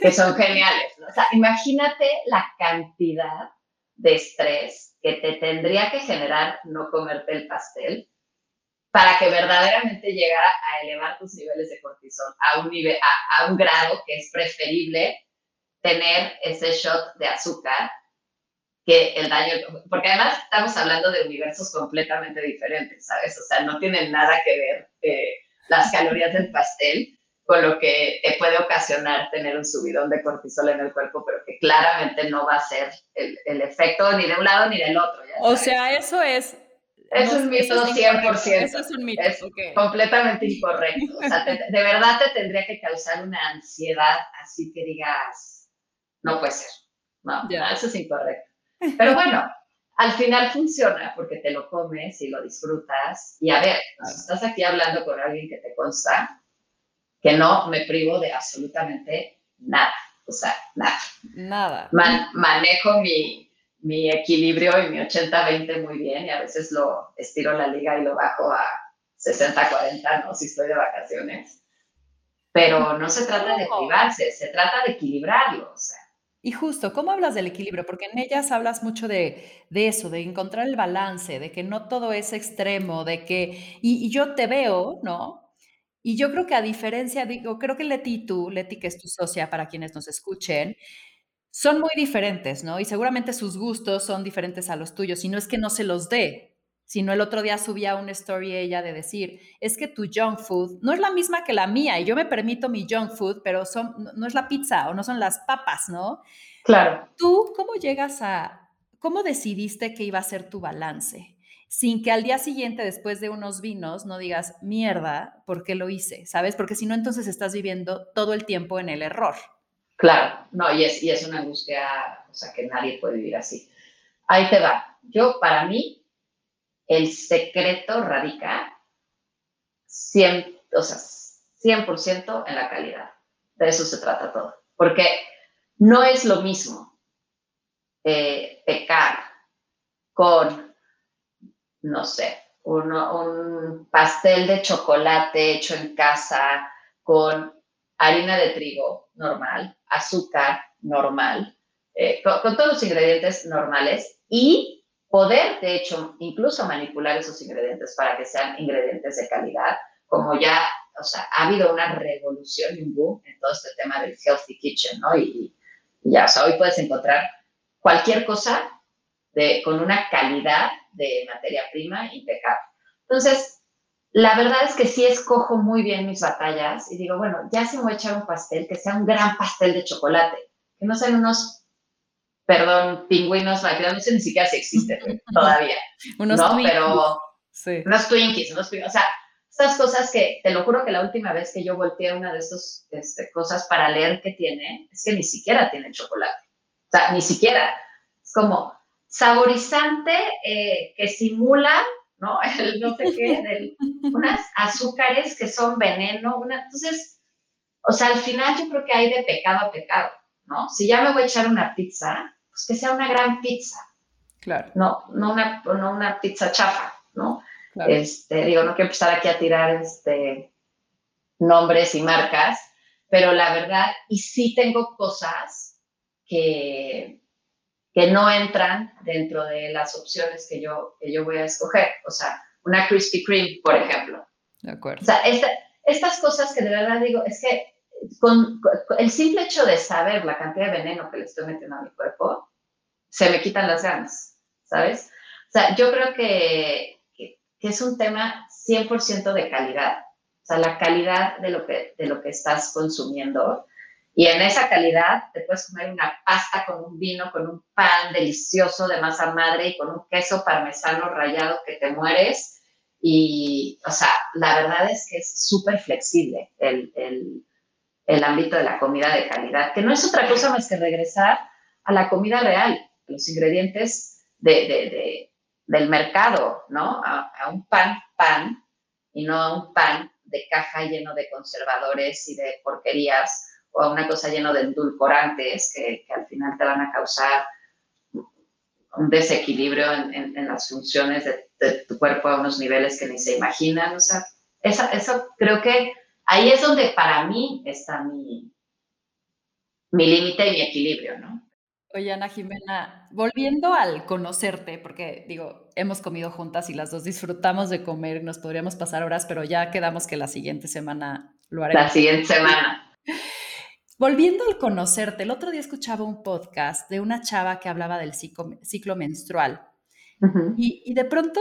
que son geniales. O sea, imagínate la cantidad de estrés que te tendría que generar no comerte el pastel para que verdaderamente llegara a elevar tus niveles de cortisol a un, nivel, a, un grado que es preferible tener ese shot de azúcar que el daño, porque además estamos hablando de universos completamente diferentes, ¿sabes? O sea, no tienen nada que ver eh, las calorías del pastel con lo que te puede ocasionar tener un subidón de cortisol en el cuerpo, pero que claramente no va a ser el, el efecto ni de un lado ni del otro. o sea, eso es... Es un mito 100%. Eso es un mito. Es completamente incorrecto. O sea, de verdad te tendría que causar una ansiedad así que digas, no puede ser. No, no eso es incorrecto. Pero bueno, al final funciona porque te lo comes y lo disfrutas. Y a ver, estás aquí hablando con alguien que te consta que no me privo de absolutamente nada. O sea, nada. Nada. manejo mi, mi equilibrio y mi 80-20 muy bien y a veces lo estiro la liga y lo bajo a 60-40, ¿no? Si estoy de vacaciones. Pero no se trata de privarse, se trata de equilibrarlo. O sea, y justo, ¿cómo hablas del equilibrio? Porque en ellas hablas mucho de, eso, de encontrar el balance, de que no todo es extremo, de que, y, yo te veo, ¿no? Y yo creo que a diferencia, digo, creo que Leti y tú, Leti que es tu socia para quienes nos escuchen, son muy diferentes, ¿no? Y seguramente sus gustos son diferentes a los tuyos, y no es que no se los dé, sino el otro día subía una story ella de decir, es que tu junk food no es la misma que la mía y yo me permito mi junk food, pero son, no es la pizza o no son las papas, ¿no? Claro. ¿Tú cómo llegas a, ¿cómo decidiste que iba a ser tu balance? Sin que al día siguiente, después de unos vinos, no digas, mierda, ¿por qué lo hice? ¿Sabes? Porque si no, entonces estás viviendo todo el tiempo en el error. Claro, no, y es, y es una angustia, o sea, que nadie puede vivir así. Ahí te va. Yo, para mí, el secreto radica 100, o sea, 100% en la calidad. De eso se trata todo. Porque no es lo mismo eh, pecar con, no sé, un pastel de chocolate hecho en casa con harina de trigo normal, azúcar normal, eh, con, todos los ingredientes normales y poder, de hecho, incluso manipular esos ingredientes para que sean ingredientes de calidad, como ya, o sea, ha habido una revolución y un boom en todo este tema del healthy kitchen, ¿no? Y, ya, o sea, hoy puedes encontrar cualquier cosa con una calidad de materia prima impecable. Entonces, la verdad es que sí escojo muy bien mis batallas y digo, bueno, ya si me voy a echar un pastel, que sea un gran pastel de chocolate, que no sean unos perdón, pingüinos, no sé ni siquiera si existen todavía. unos ¿no? Twinkies. Pero sí. unos Twinkies, unos O sea, estas cosas que, te lo juro que la última vez que yo volteé una de estas este, cosas para leer qué tiene, es que ni siquiera tiene chocolate. O sea, ni siquiera. Es como saborizante eh, que simula, ¿no? El no sé qué, unas azúcares que son veneno. Una, entonces, o sea, al final yo creo que hay de pecado a pecado. ¿no? Si ya me voy a echar una pizza, pues que sea una gran pizza. Claro. No, no una, no una pizza chafa, ¿no? Este, digo, no quiero empezar aquí a tirar este, nombres y marcas, pero la verdad, y sí tengo cosas que, que no entran dentro de las opciones que yo, que yo voy a escoger. O sea, una Krispy Kreme, por ejemplo. De acuerdo. O sea, estas cosas que de verdad digo, es que con, el simple hecho de saber la cantidad de veneno que le estoy metiendo a mi cuerpo, se me quitan las ganas, ¿sabes? O sea, yo creo que, que, es un tema 100% de calidad, o sea, la calidad de lo, que, de lo que estás consumiendo. Y en esa calidad te puedes comer una pasta con un vino, con un pan delicioso de masa madre y con un queso parmesano rallado que te mueres. Y, o sea, la verdad es que es súper flexible el, el el ámbito de la comida de calidad, que no es otra cosa más que regresar a la comida real, los ingredientes de, del mercado, ¿no? A, un pan, pan, y no a un pan de caja lleno de conservadores y de porquerías, o a una cosa lleno de endulcorantes que, al final te van a causar un desequilibrio en, las funciones de, tu cuerpo a unos niveles que ni se imaginan. O sea, eso creo que ahí es donde para mí está mi, mi límite y mi equilibrio, ¿no? Oye, Ana Jimena, volviendo al conocerte, porque digo, hemos comido juntas y las dos disfrutamos de comer, nos podríamos pasar horas, pero ya quedamos que la siguiente semana lo haremos. La siguiente semana. Volviendo al conocerte, el otro día escuchaba un podcast de una chava que hablaba del ciclo, menstrual. Y, y de pronto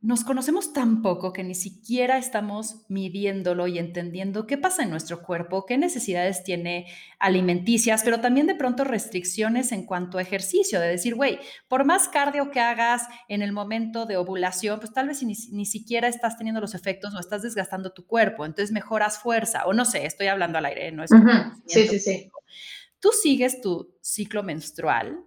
nos conocemos tan poco que ni siquiera estamos midiéndolo y entendiendo qué pasa en nuestro cuerpo, qué necesidades tiene alimenticias, pero también de pronto restricciones en cuanto a ejercicio, de decir, güey, por más cardio que hagas en el momento de ovulación, pues tal vez ni, ni, siquiera estás teniendo los efectos o estás desgastando tu cuerpo, entonces mejoras fuerza, o no sé, estoy hablando al aire, no es... Sí, sí, sí. ¿Tú sigues tu ciclo menstrual?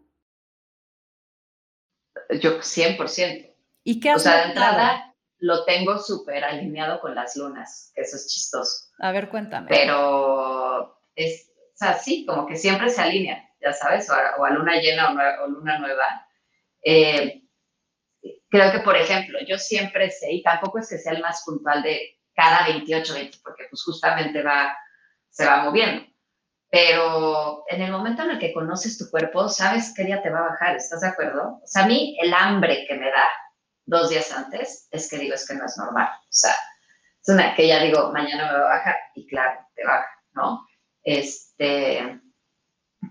Yo 100%. ¿Y qué has O sea, de entrada lo tengo súper alineado con las lunas, que eso es chistoso. A ver, cuéntame. Pero es, o sea, sí, como que siempre se alinea, ya sabes, o a, luna llena o, luna nueva. Eh, creo que, por ejemplo, yo siempre sé, y tampoco es que sea el más puntual de cada 28, 20, porque pues justamente va, se va moviendo. Pero en el momento en el que conoces tu cuerpo, sabes qué día te va a bajar, ¿estás de acuerdo? O sea, a mí el hambre que me da dos días antes, es que digo, es que no es normal. O sea, es una que ya digo, mañana me va a bajar y claro, te baja, ¿no? Este,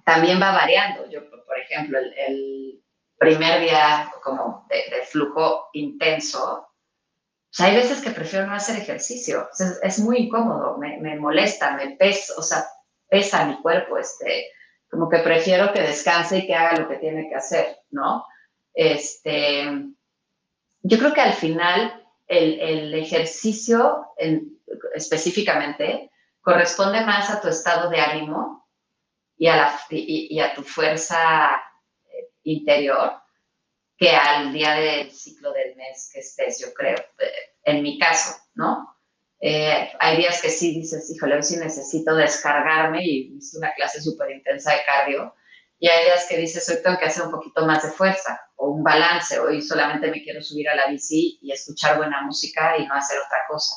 también va variando. Yo, por ejemplo, el, primer día como de, flujo intenso, o sea, hay veces que prefiero no hacer ejercicio. es, muy incómodo, me, me, molesta, me pesa, o sea, pesa mi cuerpo, este, como que prefiero que descanse y que haga lo que tiene que hacer, ¿no? Este, yo creo que al final el, ejercicio específicamente corresponde más a tu estado de ánimo y a, la, y, a tu fuerza eh, interior que al día del ciclo del mes que estés, yo creo, eh, en mi caso, ¿no? Eh, hay días que sí dices, híjole, hoy sí necesito descargarme y hice una clase súper intensa de cardio. Y hay días que dices, hoy tengo que hacer un poquito más de fuerza o un balance. Hoy solamente me quiero subir a la bici y escuchar buena música y no hacer otra cosa.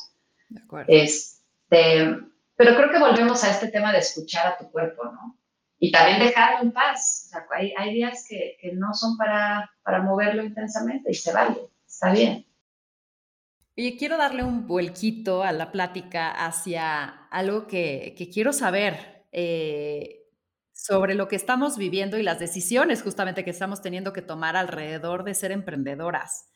De acuerdo. Este, pero creo que volvemos a este tema de escuchar a tu cuerpo, ¿no? Y también dejarlo en paz. O sea, hay, hay días que, que, no son para, para moverlo intensamente y se vale, está bien. Oye, quiero darle un vuelquito a la plática hacia algo que, quiero saber eh, sobre lo que estamos viviendo y las decisiones justamente que estamos teniendo que tomar alrededor de ser emprendedoras.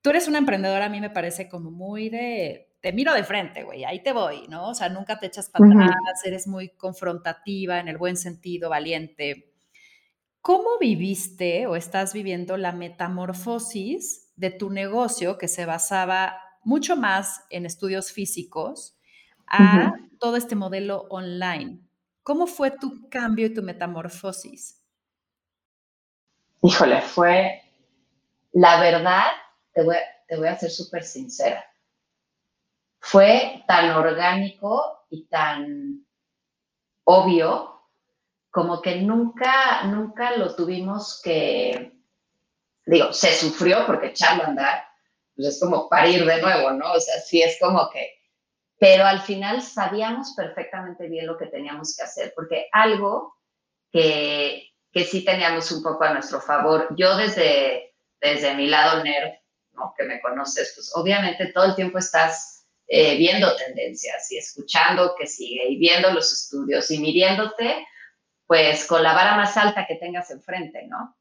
Tú eres una emprendedora, a mí me parece como muy de, te miro de frente, güey, ahí te voy, ¿no? O sea, nunca te echas para atrás, eres muy confrontativa en el buen sentido, valiente. ¿Cómo viviste o estás viviendo la metamorfosis de tu negocio que se basaba mucho más en estudios físicos a todo este modelo online. ¿Cómo fue tu cambio y tu metamorfosis? Híjole, fue, la verdad, te voy, a ser súper sincera, fue tan orgánico y tan obvio como que nunca, nunca lo tuvimos que digo, se sufrió porque echarlo a andar, pues es como parir de nuevo, ¿no? O sea, sí es como que, pero al final sabíamos perfectamente bien lo que teníamos que hacer, porque algo que, que sí teníamos un poco a nuestro favor, yo desde, desde mi lado nerd, ¿no? Que me conoces, pues obviamente todo el tiempo estás eh, viendo tendencias y escuchando que sigue y viendo los estudios y midiéndote, pues con la vara más alta que tengas enfrente, ¿no?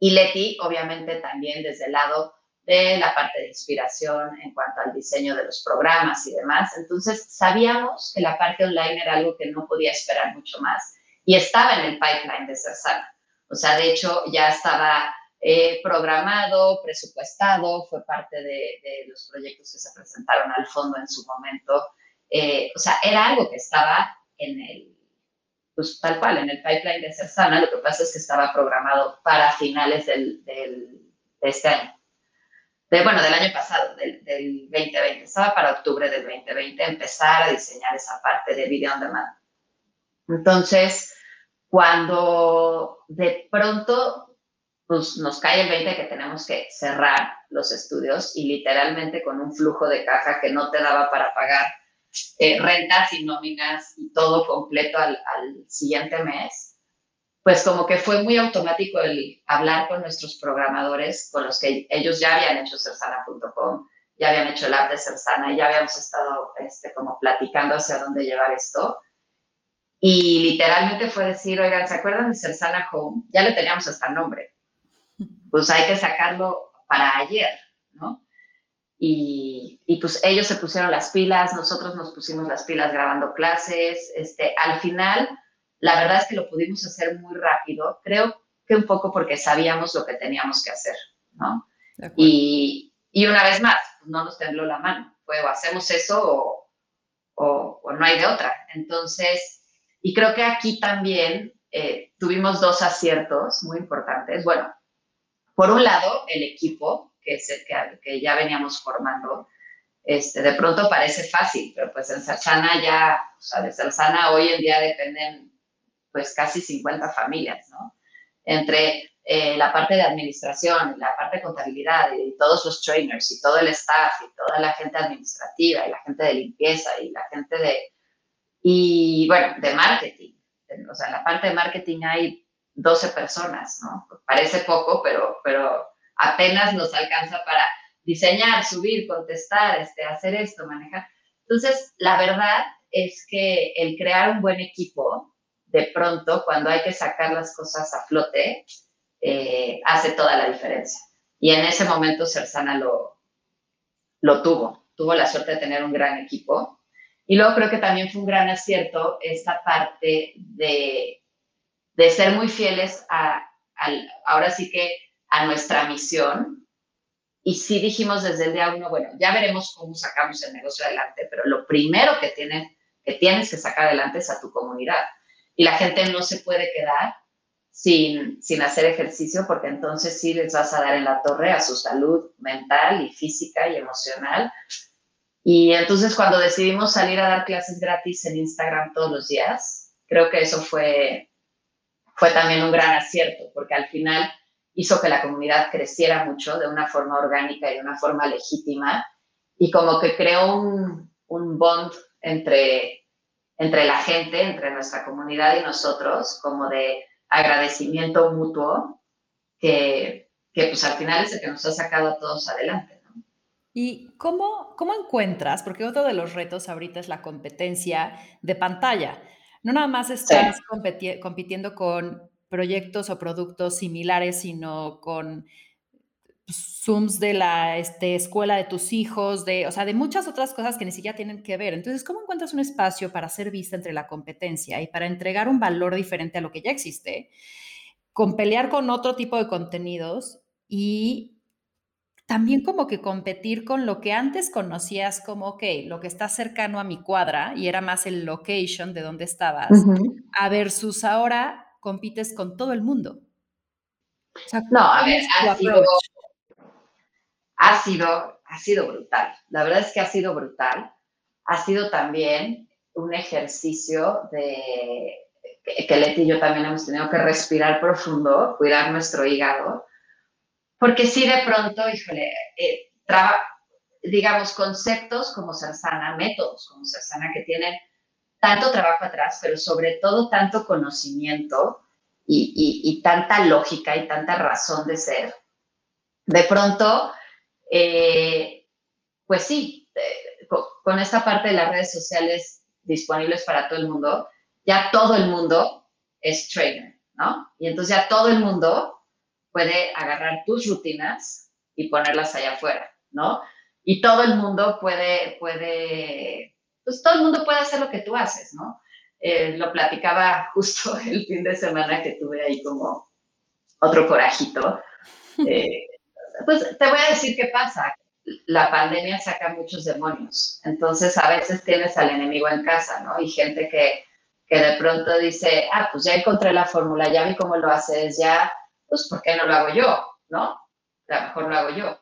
Y Leti, obviamente, también desde el lado de la parte de inspiración en cuanto al diseño de los programas y demás. Entonces, sabíamos que la parte online era algo que no podía esperar mucho más y estaba en el pipeline de Cersana. O sea, de hecho, ya estaba eh, programado, presupuestado, fue parte de, los proyectos que se presentaron al fondo en su momento. Eh, o sea, era algo que estaba en el, pues tal cual, en el pipeline de ser sana, lo que pasa es que estaba programado para finales del, del, de este año. De, bueno, del año pasado, del, del, 2020. Estaba para octubre del 2020 empezar a diseñar esa parte de video on demand. Entonces, cuando de pronto pues, nos cae el 20 que tenemos que cerrar los estudios y literalmente con un flujo de caja que no te daba para pagar eh, rentas y nóminas y todo completo al, siguiente mes, pues como que fue muy automático el hablar con nuestros programadores, con los que ellos ya habían hecho cersana.com, ya habían hecho el app de Cersana, ya habíamos estado este, como platicando hacia dónde llevar esto. Y literalmente fue decir, oigan, ¿se acuerdan de Cersana Home? Ya le teníamos hasta nombre. Pues hay que sacarlo para ayer, ¿no? Y, y, pues ellos se pusieron las pilas, nosotros nos pusimos las pilas grabando clases. Este, al final, la verdad es que lo pudimos hacer muy rápido, creo que un poco porque sabíamos lo que teníamos que hacer, ¿no? Y, y, una vez más, no nos tembló la mano, fue o hacemos eso o, o, o, no hay de otra. Entonces, y creo que aquí también eh, tuvimos dos aciertos muy importantes. Bueno, por un lado, el equipo, que, es el que, ya veníamos formando, este, de pronto parece fácil, pero pues en Sarsana ya, o sea, de Sarsana hoy en día dependen pues casi 50 familias, ¿no? Entre eh, la parte de administración, la parte de contabilidad y todos los trainers y todo el staff y toda la gente administrativa y la gente de limpieza y la gente de, y bueno, de marketing. O sea, en la parte de marketing hay 12 personas, ¿no? Parece poco, pero, pero apenas nos alcanza para diseñar, subir, contestar, este, hacer esto, manejar. Entonces, la verdad es que el crear un buen equipo, de pronto, cuando hay que sacar las cosas a flote, eh, hace toda la diferencia. Y en ese momento Cersana lo, lo tuvo, tuvo la suerte de tener un gran equipo. Y luego creo que también fue un gran acierto esta parte de, de ser muy fieles a, al, ahora sí que a nuestra misión. Y sí dijimos desde el día uno, bueno, ya veremos cómo sacamos el negocio adelante, pero lo primero que, tiene, que tienes que sacar adelante es a tu comunidad. Y la gente no se puede quedar sin, sin hacer ejercicio porque entonces sí les vas a dar en la torre a su salud mental y física y emocional. Y entonces cuando decidimos salir a dar clases gratis en Instagram todos los días, creo que eso fue, fue también un gran acierto, porque al final hizo que la comunidad creciera mucho de una forma orgánica y de una forma legítima y como que creó un, un bond entre, entre la gente, entre nuestra comunidad y nosotros, como de agradecimiento mutuo que, que pues al final es el que nos ha sacado a todos adelante. ¿no? ¿Y cómo, cómo encuentras? Porque otro de los retos ahorita es la competencia de pantalla. No nada más estás sí. compitiendo con proyectos o productos similares, sino con Zooms de la este, escuela de tus hijos, de, o sea, de muchas otras cosas que ni siquiera tienen que ver. Entonces, ¿cómo encuentras un espacio para ser vista entre la competencia y para entregar un valor diferente a lo que ya existe, con pelear con otro tipo de contenidos y también como que competir con lo que antes conocías como, ok, lo que está cercano a mi cuadra y era más el location de donde estabas, uh -huh. a versus ahora compites con todo el mundo. O sea, no, a ver, ha sido, ha sido, ha sido brutal. La verdad es que ha sido brutal. Ha sido también un ejercicio de que Leti y yo también hemos tenido que respirar profundo, cuidar nuestro hígado, porque sí de pronto, híjole, eh, digamos, conceptos como ser sana, métodos como ser sana, que tienen tanto trabajo atrás, pero sobre todo tanto conocimiento y, y, y tanta lógica y tanta razón de ser. De pronto, eh, pues sí, eh, con, esta parte de las redes sociales disponibles para todo el mundo, ya todo el mundo es trainer, ¿no? Y entonces ya todo el mundo puede agarrar tus rutinas y ponerlas allá afuera, ¿no? Y todo el mundo puede, puede, pues todo el mundo puede hacer lo que tú haces, ¿no? Eh, lo platicaba justo el fin de semana que tuve ahí como otro corajito. Eh, pues te voy a decir qué pasa. La pandemia saca muchos demonios. Entonces a veces tienes al enemigo en casa, ¿no? Y gente que, que de pronto dice, ah, pues ya encontré la fórmula, ya vi cómo lo haces, ya, pues ¿por qué no lo hago yo? ¿No? A lo mejor lo hago yo.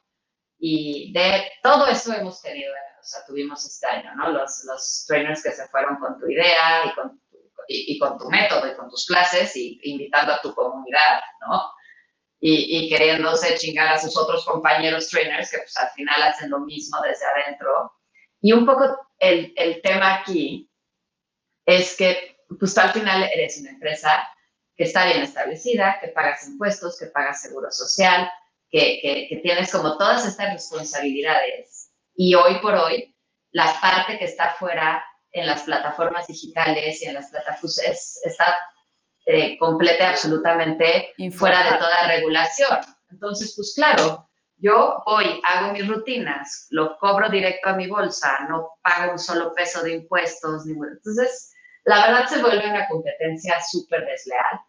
Y de todo eso hemos tenido, o sea, tuvimos este año, ¿no? Los, los trainers que se fueron con tu idea y con, y, y con tu método y con tus clases y invitando a tu comunidad, ¿no? Y, y, queriéndose chingar a sus otros compañeros trainers que pues al final hacen lo mismo desde adentro. Y un poco el, el tema aquí es que pues al final eres una empresa que está bien establecida, que pagas impuestos, que pagas seguro social, que, que, que tienes como todas estas responsabilidades. Y hoy por hoy, la parte que está fuera en las plataformas digitales y en las plataformas es, está eh, completa absolutamente fuera de toda regulación. Entonces, pues claro, yo hoy hago mis rutinas, lo cobro directo a mi bolsa, no pago un solo peso de impuestos. Ni... Entonces, la verdad se vuelve una competencia súper desleal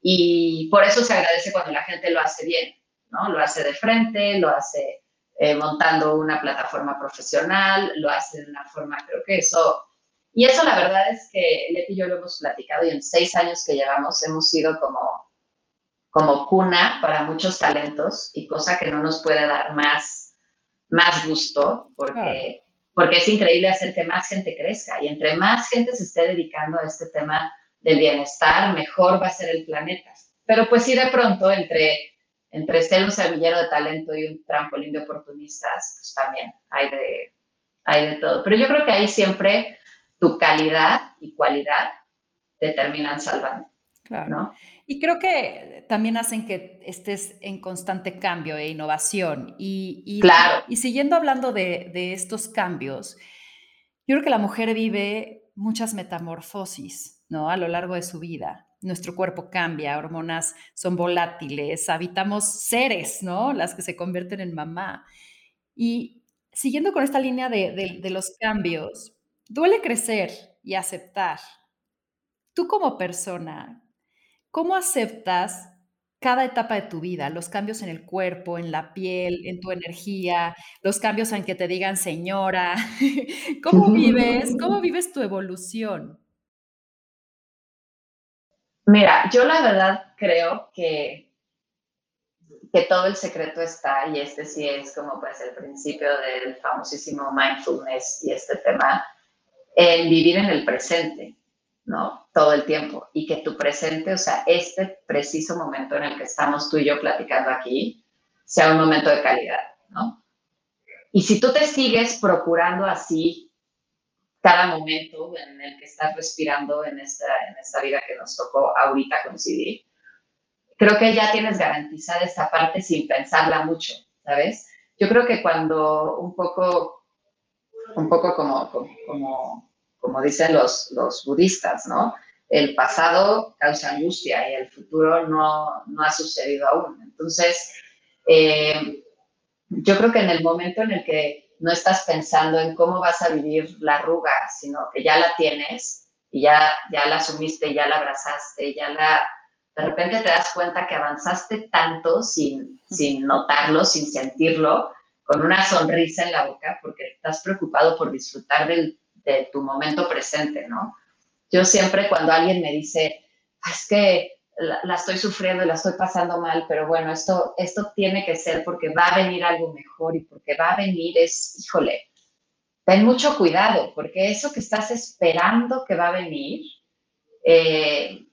y por eso se agradece cuando la gente lo hace bien, ¿no? Lo hace de frente, lo hace eh, montando una plataforma profesional, lo hace de una forma, creo que eso y eso la verdad es que Leti y yo lo hemos platicado y en seis años que llevamos hemos sido como, como cuna para muchos talentos y cosa que no nos puede dar más, más gusto porque, porque es increíble hacer que más gente crezca y entre más gente se esté dedicando a este tema del bienestar, mejor va a ser el planeta. Pero pues sí de pronto entre, entre ser un semillero de talento y un trampolín de oportunistas, pues también hay de, hay de todo. Pero yo creo que ahí siempre tu calidad y cualidad te terminan salvando. Claro. ¿no? Y creo que también hacen que estés en constante cambio e innovación. Y, y, claro. y siguiendo hablando de, de, estos cambios, yo creo que la mujer vive muchas metamorfosis ¿no? a lo largo de su vida. Nuestro cuerpo cambia, hormonas son volátiles, habitamos seres, ¿no? Las que se convierten en mamá. Y siguiendo con esta línea de, de, de los cambios, Duele crecer y aceptar. Tú como persona, ¿cómo aceptas cada etapa de tu vida, los cambios en el cuerpo, en la piel, en tu energía, los cambios en que te digan señora. ¿Cómo vives? ¿Cómo vives tu evolución? Mira, yo la verdad creo que, que todo el secreto está, y este sí es como pues el principio del famosísimo mindfulness y este tema, en vivir en el presente, ¿no? Todo el tiempo. Y que tu presente, o sea, este preciso momento en el que estamos tú y yo platicando aquí, sea un momento de calidad, ¿no? Y si tú te sigues procurando así cada momento en el que estás respirando en esta, en esta vida que nos tocó ahorita coincidir, creo que ya tienes garantizada esta parte sin pensarla mucho, ¿sabes? Yo creo que cuando un poco, un poco como, como, como dicen los, los budistas, ¿no? El pasado causa angustia y el futuro no, no ha sucedido aún. Entonces, eh, yo creo que en el momento en el que no estás pensando en cómo vas a vivir la arruga, sino que ya la tienes y ya, ya la asumiste, ya la abrazaste, ya la... De repente te das cuenta que avanzaste tanto sin, sin notarlo, sin sentirlo, con una sonrisa en la boca, porque estás preocupado por disfrutar de tu momento presente, ¿no? Yo siempre cuando alguien me dice, ah, es que la, estoy sufriendo y la estoy pasando mal, pero bueno, esto, esto tiene que ser porque va a venir algo mejor y porque va a venir es, híjole, ten mucho cuidado, porque eso que estás esperando que va a venir, eh,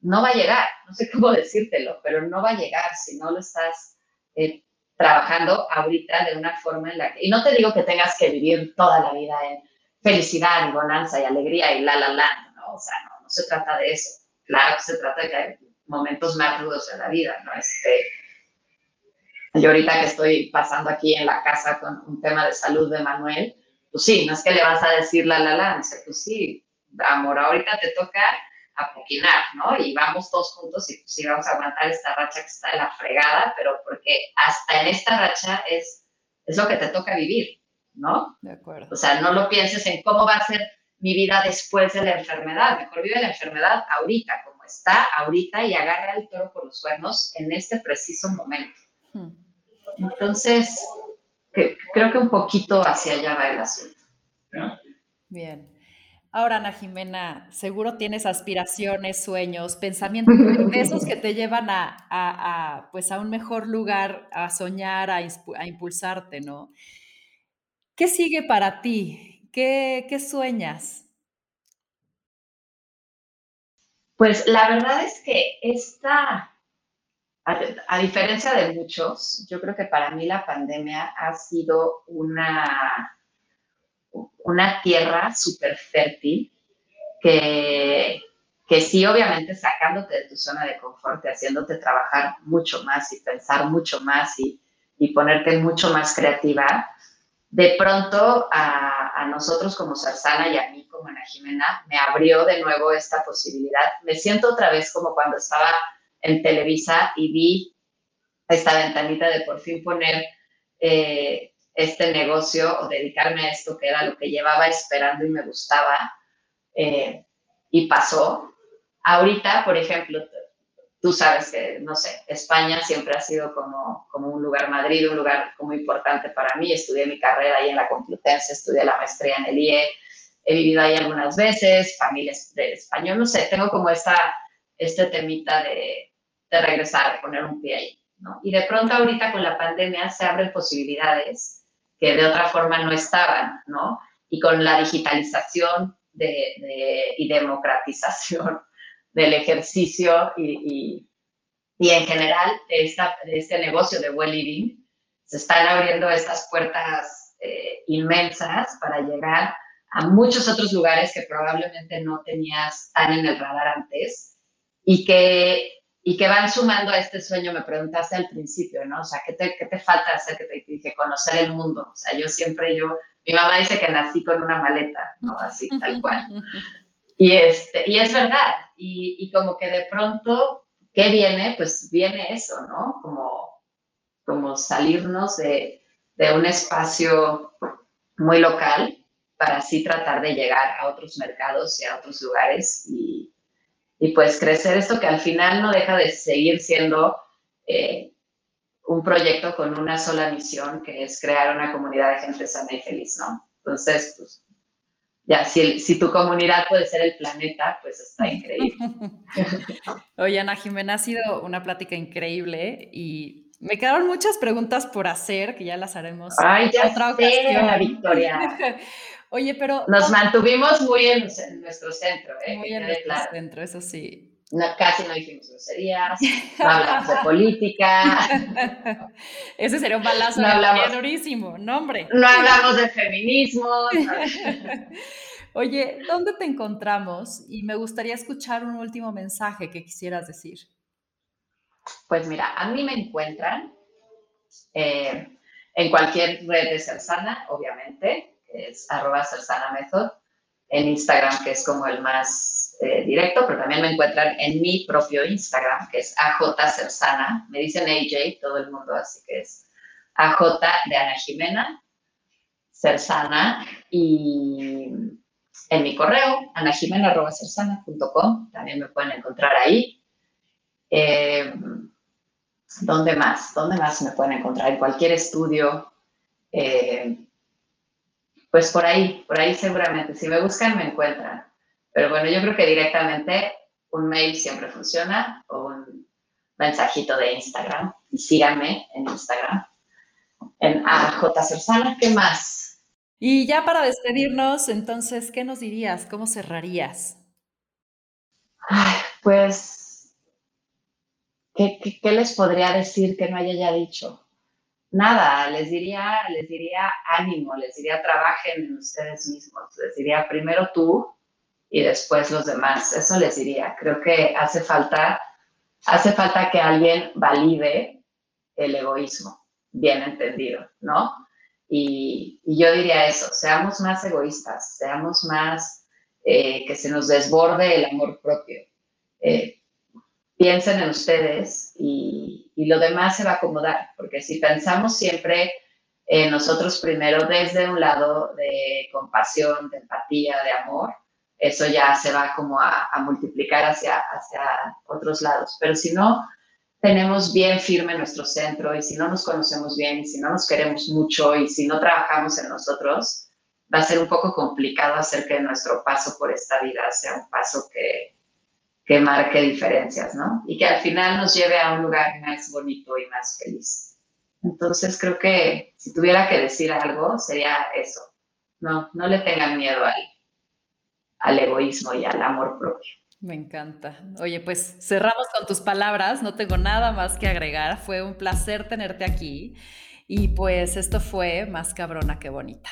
no va a llegar, no sé cómo decírtelo, pero no va a llegar si no lo estás eh, trabajando ahorita de una forma en la que, y no te digo que tengas que vivir toda la vida en felicidad y bonanza y alegría y la, la, la, ¿no? O sea, no, no se trata de eso claro que se trata de que hay momentos más rudos en la vida, ¿no? Este, yo ahorita que estoy pasando aquí en la casa con un tema de salud de Manuel, pues sí, no es que le vas a decir la la la, pues sí, amor, ahorita te toca apoquinar, ¿no? Y vamos todos juntos y pues sí vamos a aguantar esta racha que está en la fregada, pero porque hasta en esta racha es, es lo que te toca vivir, ¿no? De acuerdo. O sea, no lo pienses en cómo va a ser mi vida después de la enfermedad. Mejor vive la enfermedad ahorita, como está ahorita, y agarra el toro por los cuernos en este preciso momento. Hmm. Entonces, creo que un poquito hacia allá va el asunto. Bien. Ahora, Ana Jimena, seguro tienes aspiraciones, sueños, pensamientos, esos que te llevan a, pues a un mejor lugar, a soñar, a, a impulsarte, ¿no? ¿Qué sigue para ti? ¿Qué, sueñas? Pues la verdad es que esta, a, diferencia de muchos, yo creo que para mí la pandemia ha sido una, una tierra súper fértil que, que sí, obviamente sacándote de tu zona de confort, haciéndote trabajar mucho más y pensar mucho más y, y ponerte mucho más creativa, de pronto a, nosotros como Sarsana y a mí como Ana Jimena me abrió de nuevo esta posibilidad. Me siento otra vez como cuando estaba en Televisa y vi esta ventanita de por fin poner eh, este negocio o dedicarme a esto que era lo que llevaba esperando y me gustaba eh, y pasó. Ahorita, por ejemplo, tú sabes que, no sé, España siempre ha sido como, como un lugar, Madrid, un lugar muy importante para mí. Estudié mi carrera ahí en la Complutense, estudié la maestría en el IE, he vivido ahí algunas veces, familias de español, no sé, tengo como esta, este temita de, de regresar, de poner un pie ahí, ¿no? Y de pronto ahorita con la pandemia se abren posibilidades que de otra forma no estaban, ¿no? Y con la digitalización y democratización del ejercicio y, y, en general de este negocio de well living, se están abriendo estas puertas eh, inmensas para llegar a muchos otros lugares que probablemente no tenías tan en el radar antes y que, y que van sumando a este sueño, me preguntaste al principio, ¿no? O sea, ¿qué te, qué te falta hacer? Que te dije, conocer el mundo. O sea, yo siempre, yo, mi mamá dice que nací con una maleta, ¿no? Así, tal cual. Y, este, y es verdad, y, y, como que de pronto, ¿qué viene? Pues viene eso, ¿no? Como, como salirnos de, de un espacio muy local para así tratar de llegar a otros mercados y a otros lugares y, y, pues crecer esto que al final no deja de seguir siendo eh, un proyecto con una sola misión, que es crear una comunidad de gente sana y feliz, ¿no? Entonces, pues, ya, si, si tu comunidad puede ser el planeta, pues está increíble. Oye, Ana Jimena, ha sido una plática increíble y me quedaron muchas preguntas por hacer, que ya las haremos Ay, ya otra ocasión. Victoria. Oye, pero... Nos mantuvimos muy en, nuestro centro, ¿eh? Muy en nuestro centro, eso sí. casi no dijimos groserías, no hablamos de política. Ese sería un balazo no hablamos, durísimo, no hombre. No hablamos de feminismo. Oye, ¿dónde te encontramos? Y me gustaría escuchar un último mensaje que quisieras decir. Pues mira, a mí me encuentran eh, en cualquier red de Cersana, obviamente es arroba Method, en Instagram, que es como el más eh, directo, pero también me encuentran en mi propio Instagram, que es AJ Cersana. Me dicen AJ todo el mundo, así que es AJ de Ana Jimena, Cersana, y en mi correo, anajimena.cersana.com, también me pueden encontrar ahí. Eh, ¿Dónde más? ¿Dónde más me pueden encontrar? En cualquier estudio. Eh, pues por ahí, por ahí seguramente. Si me buscan, me encuentran. Pero bueno, yo creo que directamente un mail siempre funciona o un mensajito de Instagram. Y síganme en Instagram, en AJ ¿Qué más? Y ya para despedirnos, entonces, ¿qué nos dirías? ¿Cómo cerrarías? pues, ¿qué, ¿qué, les podría decir que no haya ya dicho? Nada, les diría, les diría ánimo, les diría trabajen en ustedes mismos, les diría primero tú y después los demás, eso les diría. Creo que hace falta, hace falta que alguien valide el egoísmo, bien entendido, ¿no? Y, yo diría eso, seamos más egoístas, seamos más, eh, que se nos desborde el amor propio. Eh, piensen en ustedes y, lo demás se va a acomodar, porque si pensamos siempre en nosotros primero desde un lado de compasión, de empatía, de amor, eso ya se va como a, multiplicar hacia, hacia otros lados. Pero si no tenemos bien firme nuestro centro y si no nos conocemos bien y si no nos queremos mucho y si no trabajamos en nosotros, va a ser un poco complicado hacer que nuestro paso por esta vida sea un paso que, que marque diferencias, ¿no? Y que al final nos lleve a un lugar más bonito y más feliz. Entonces creo que si tuviera que decir algo sería eso. No, no le tengan miedo al, al egoísmo y al amor propio. Me encanta. Oye, pues cerramos con tus palabras, no tengo nada más que agregar. Fue un placer tenerte aquí y pues esto fue más cabrona que bonita.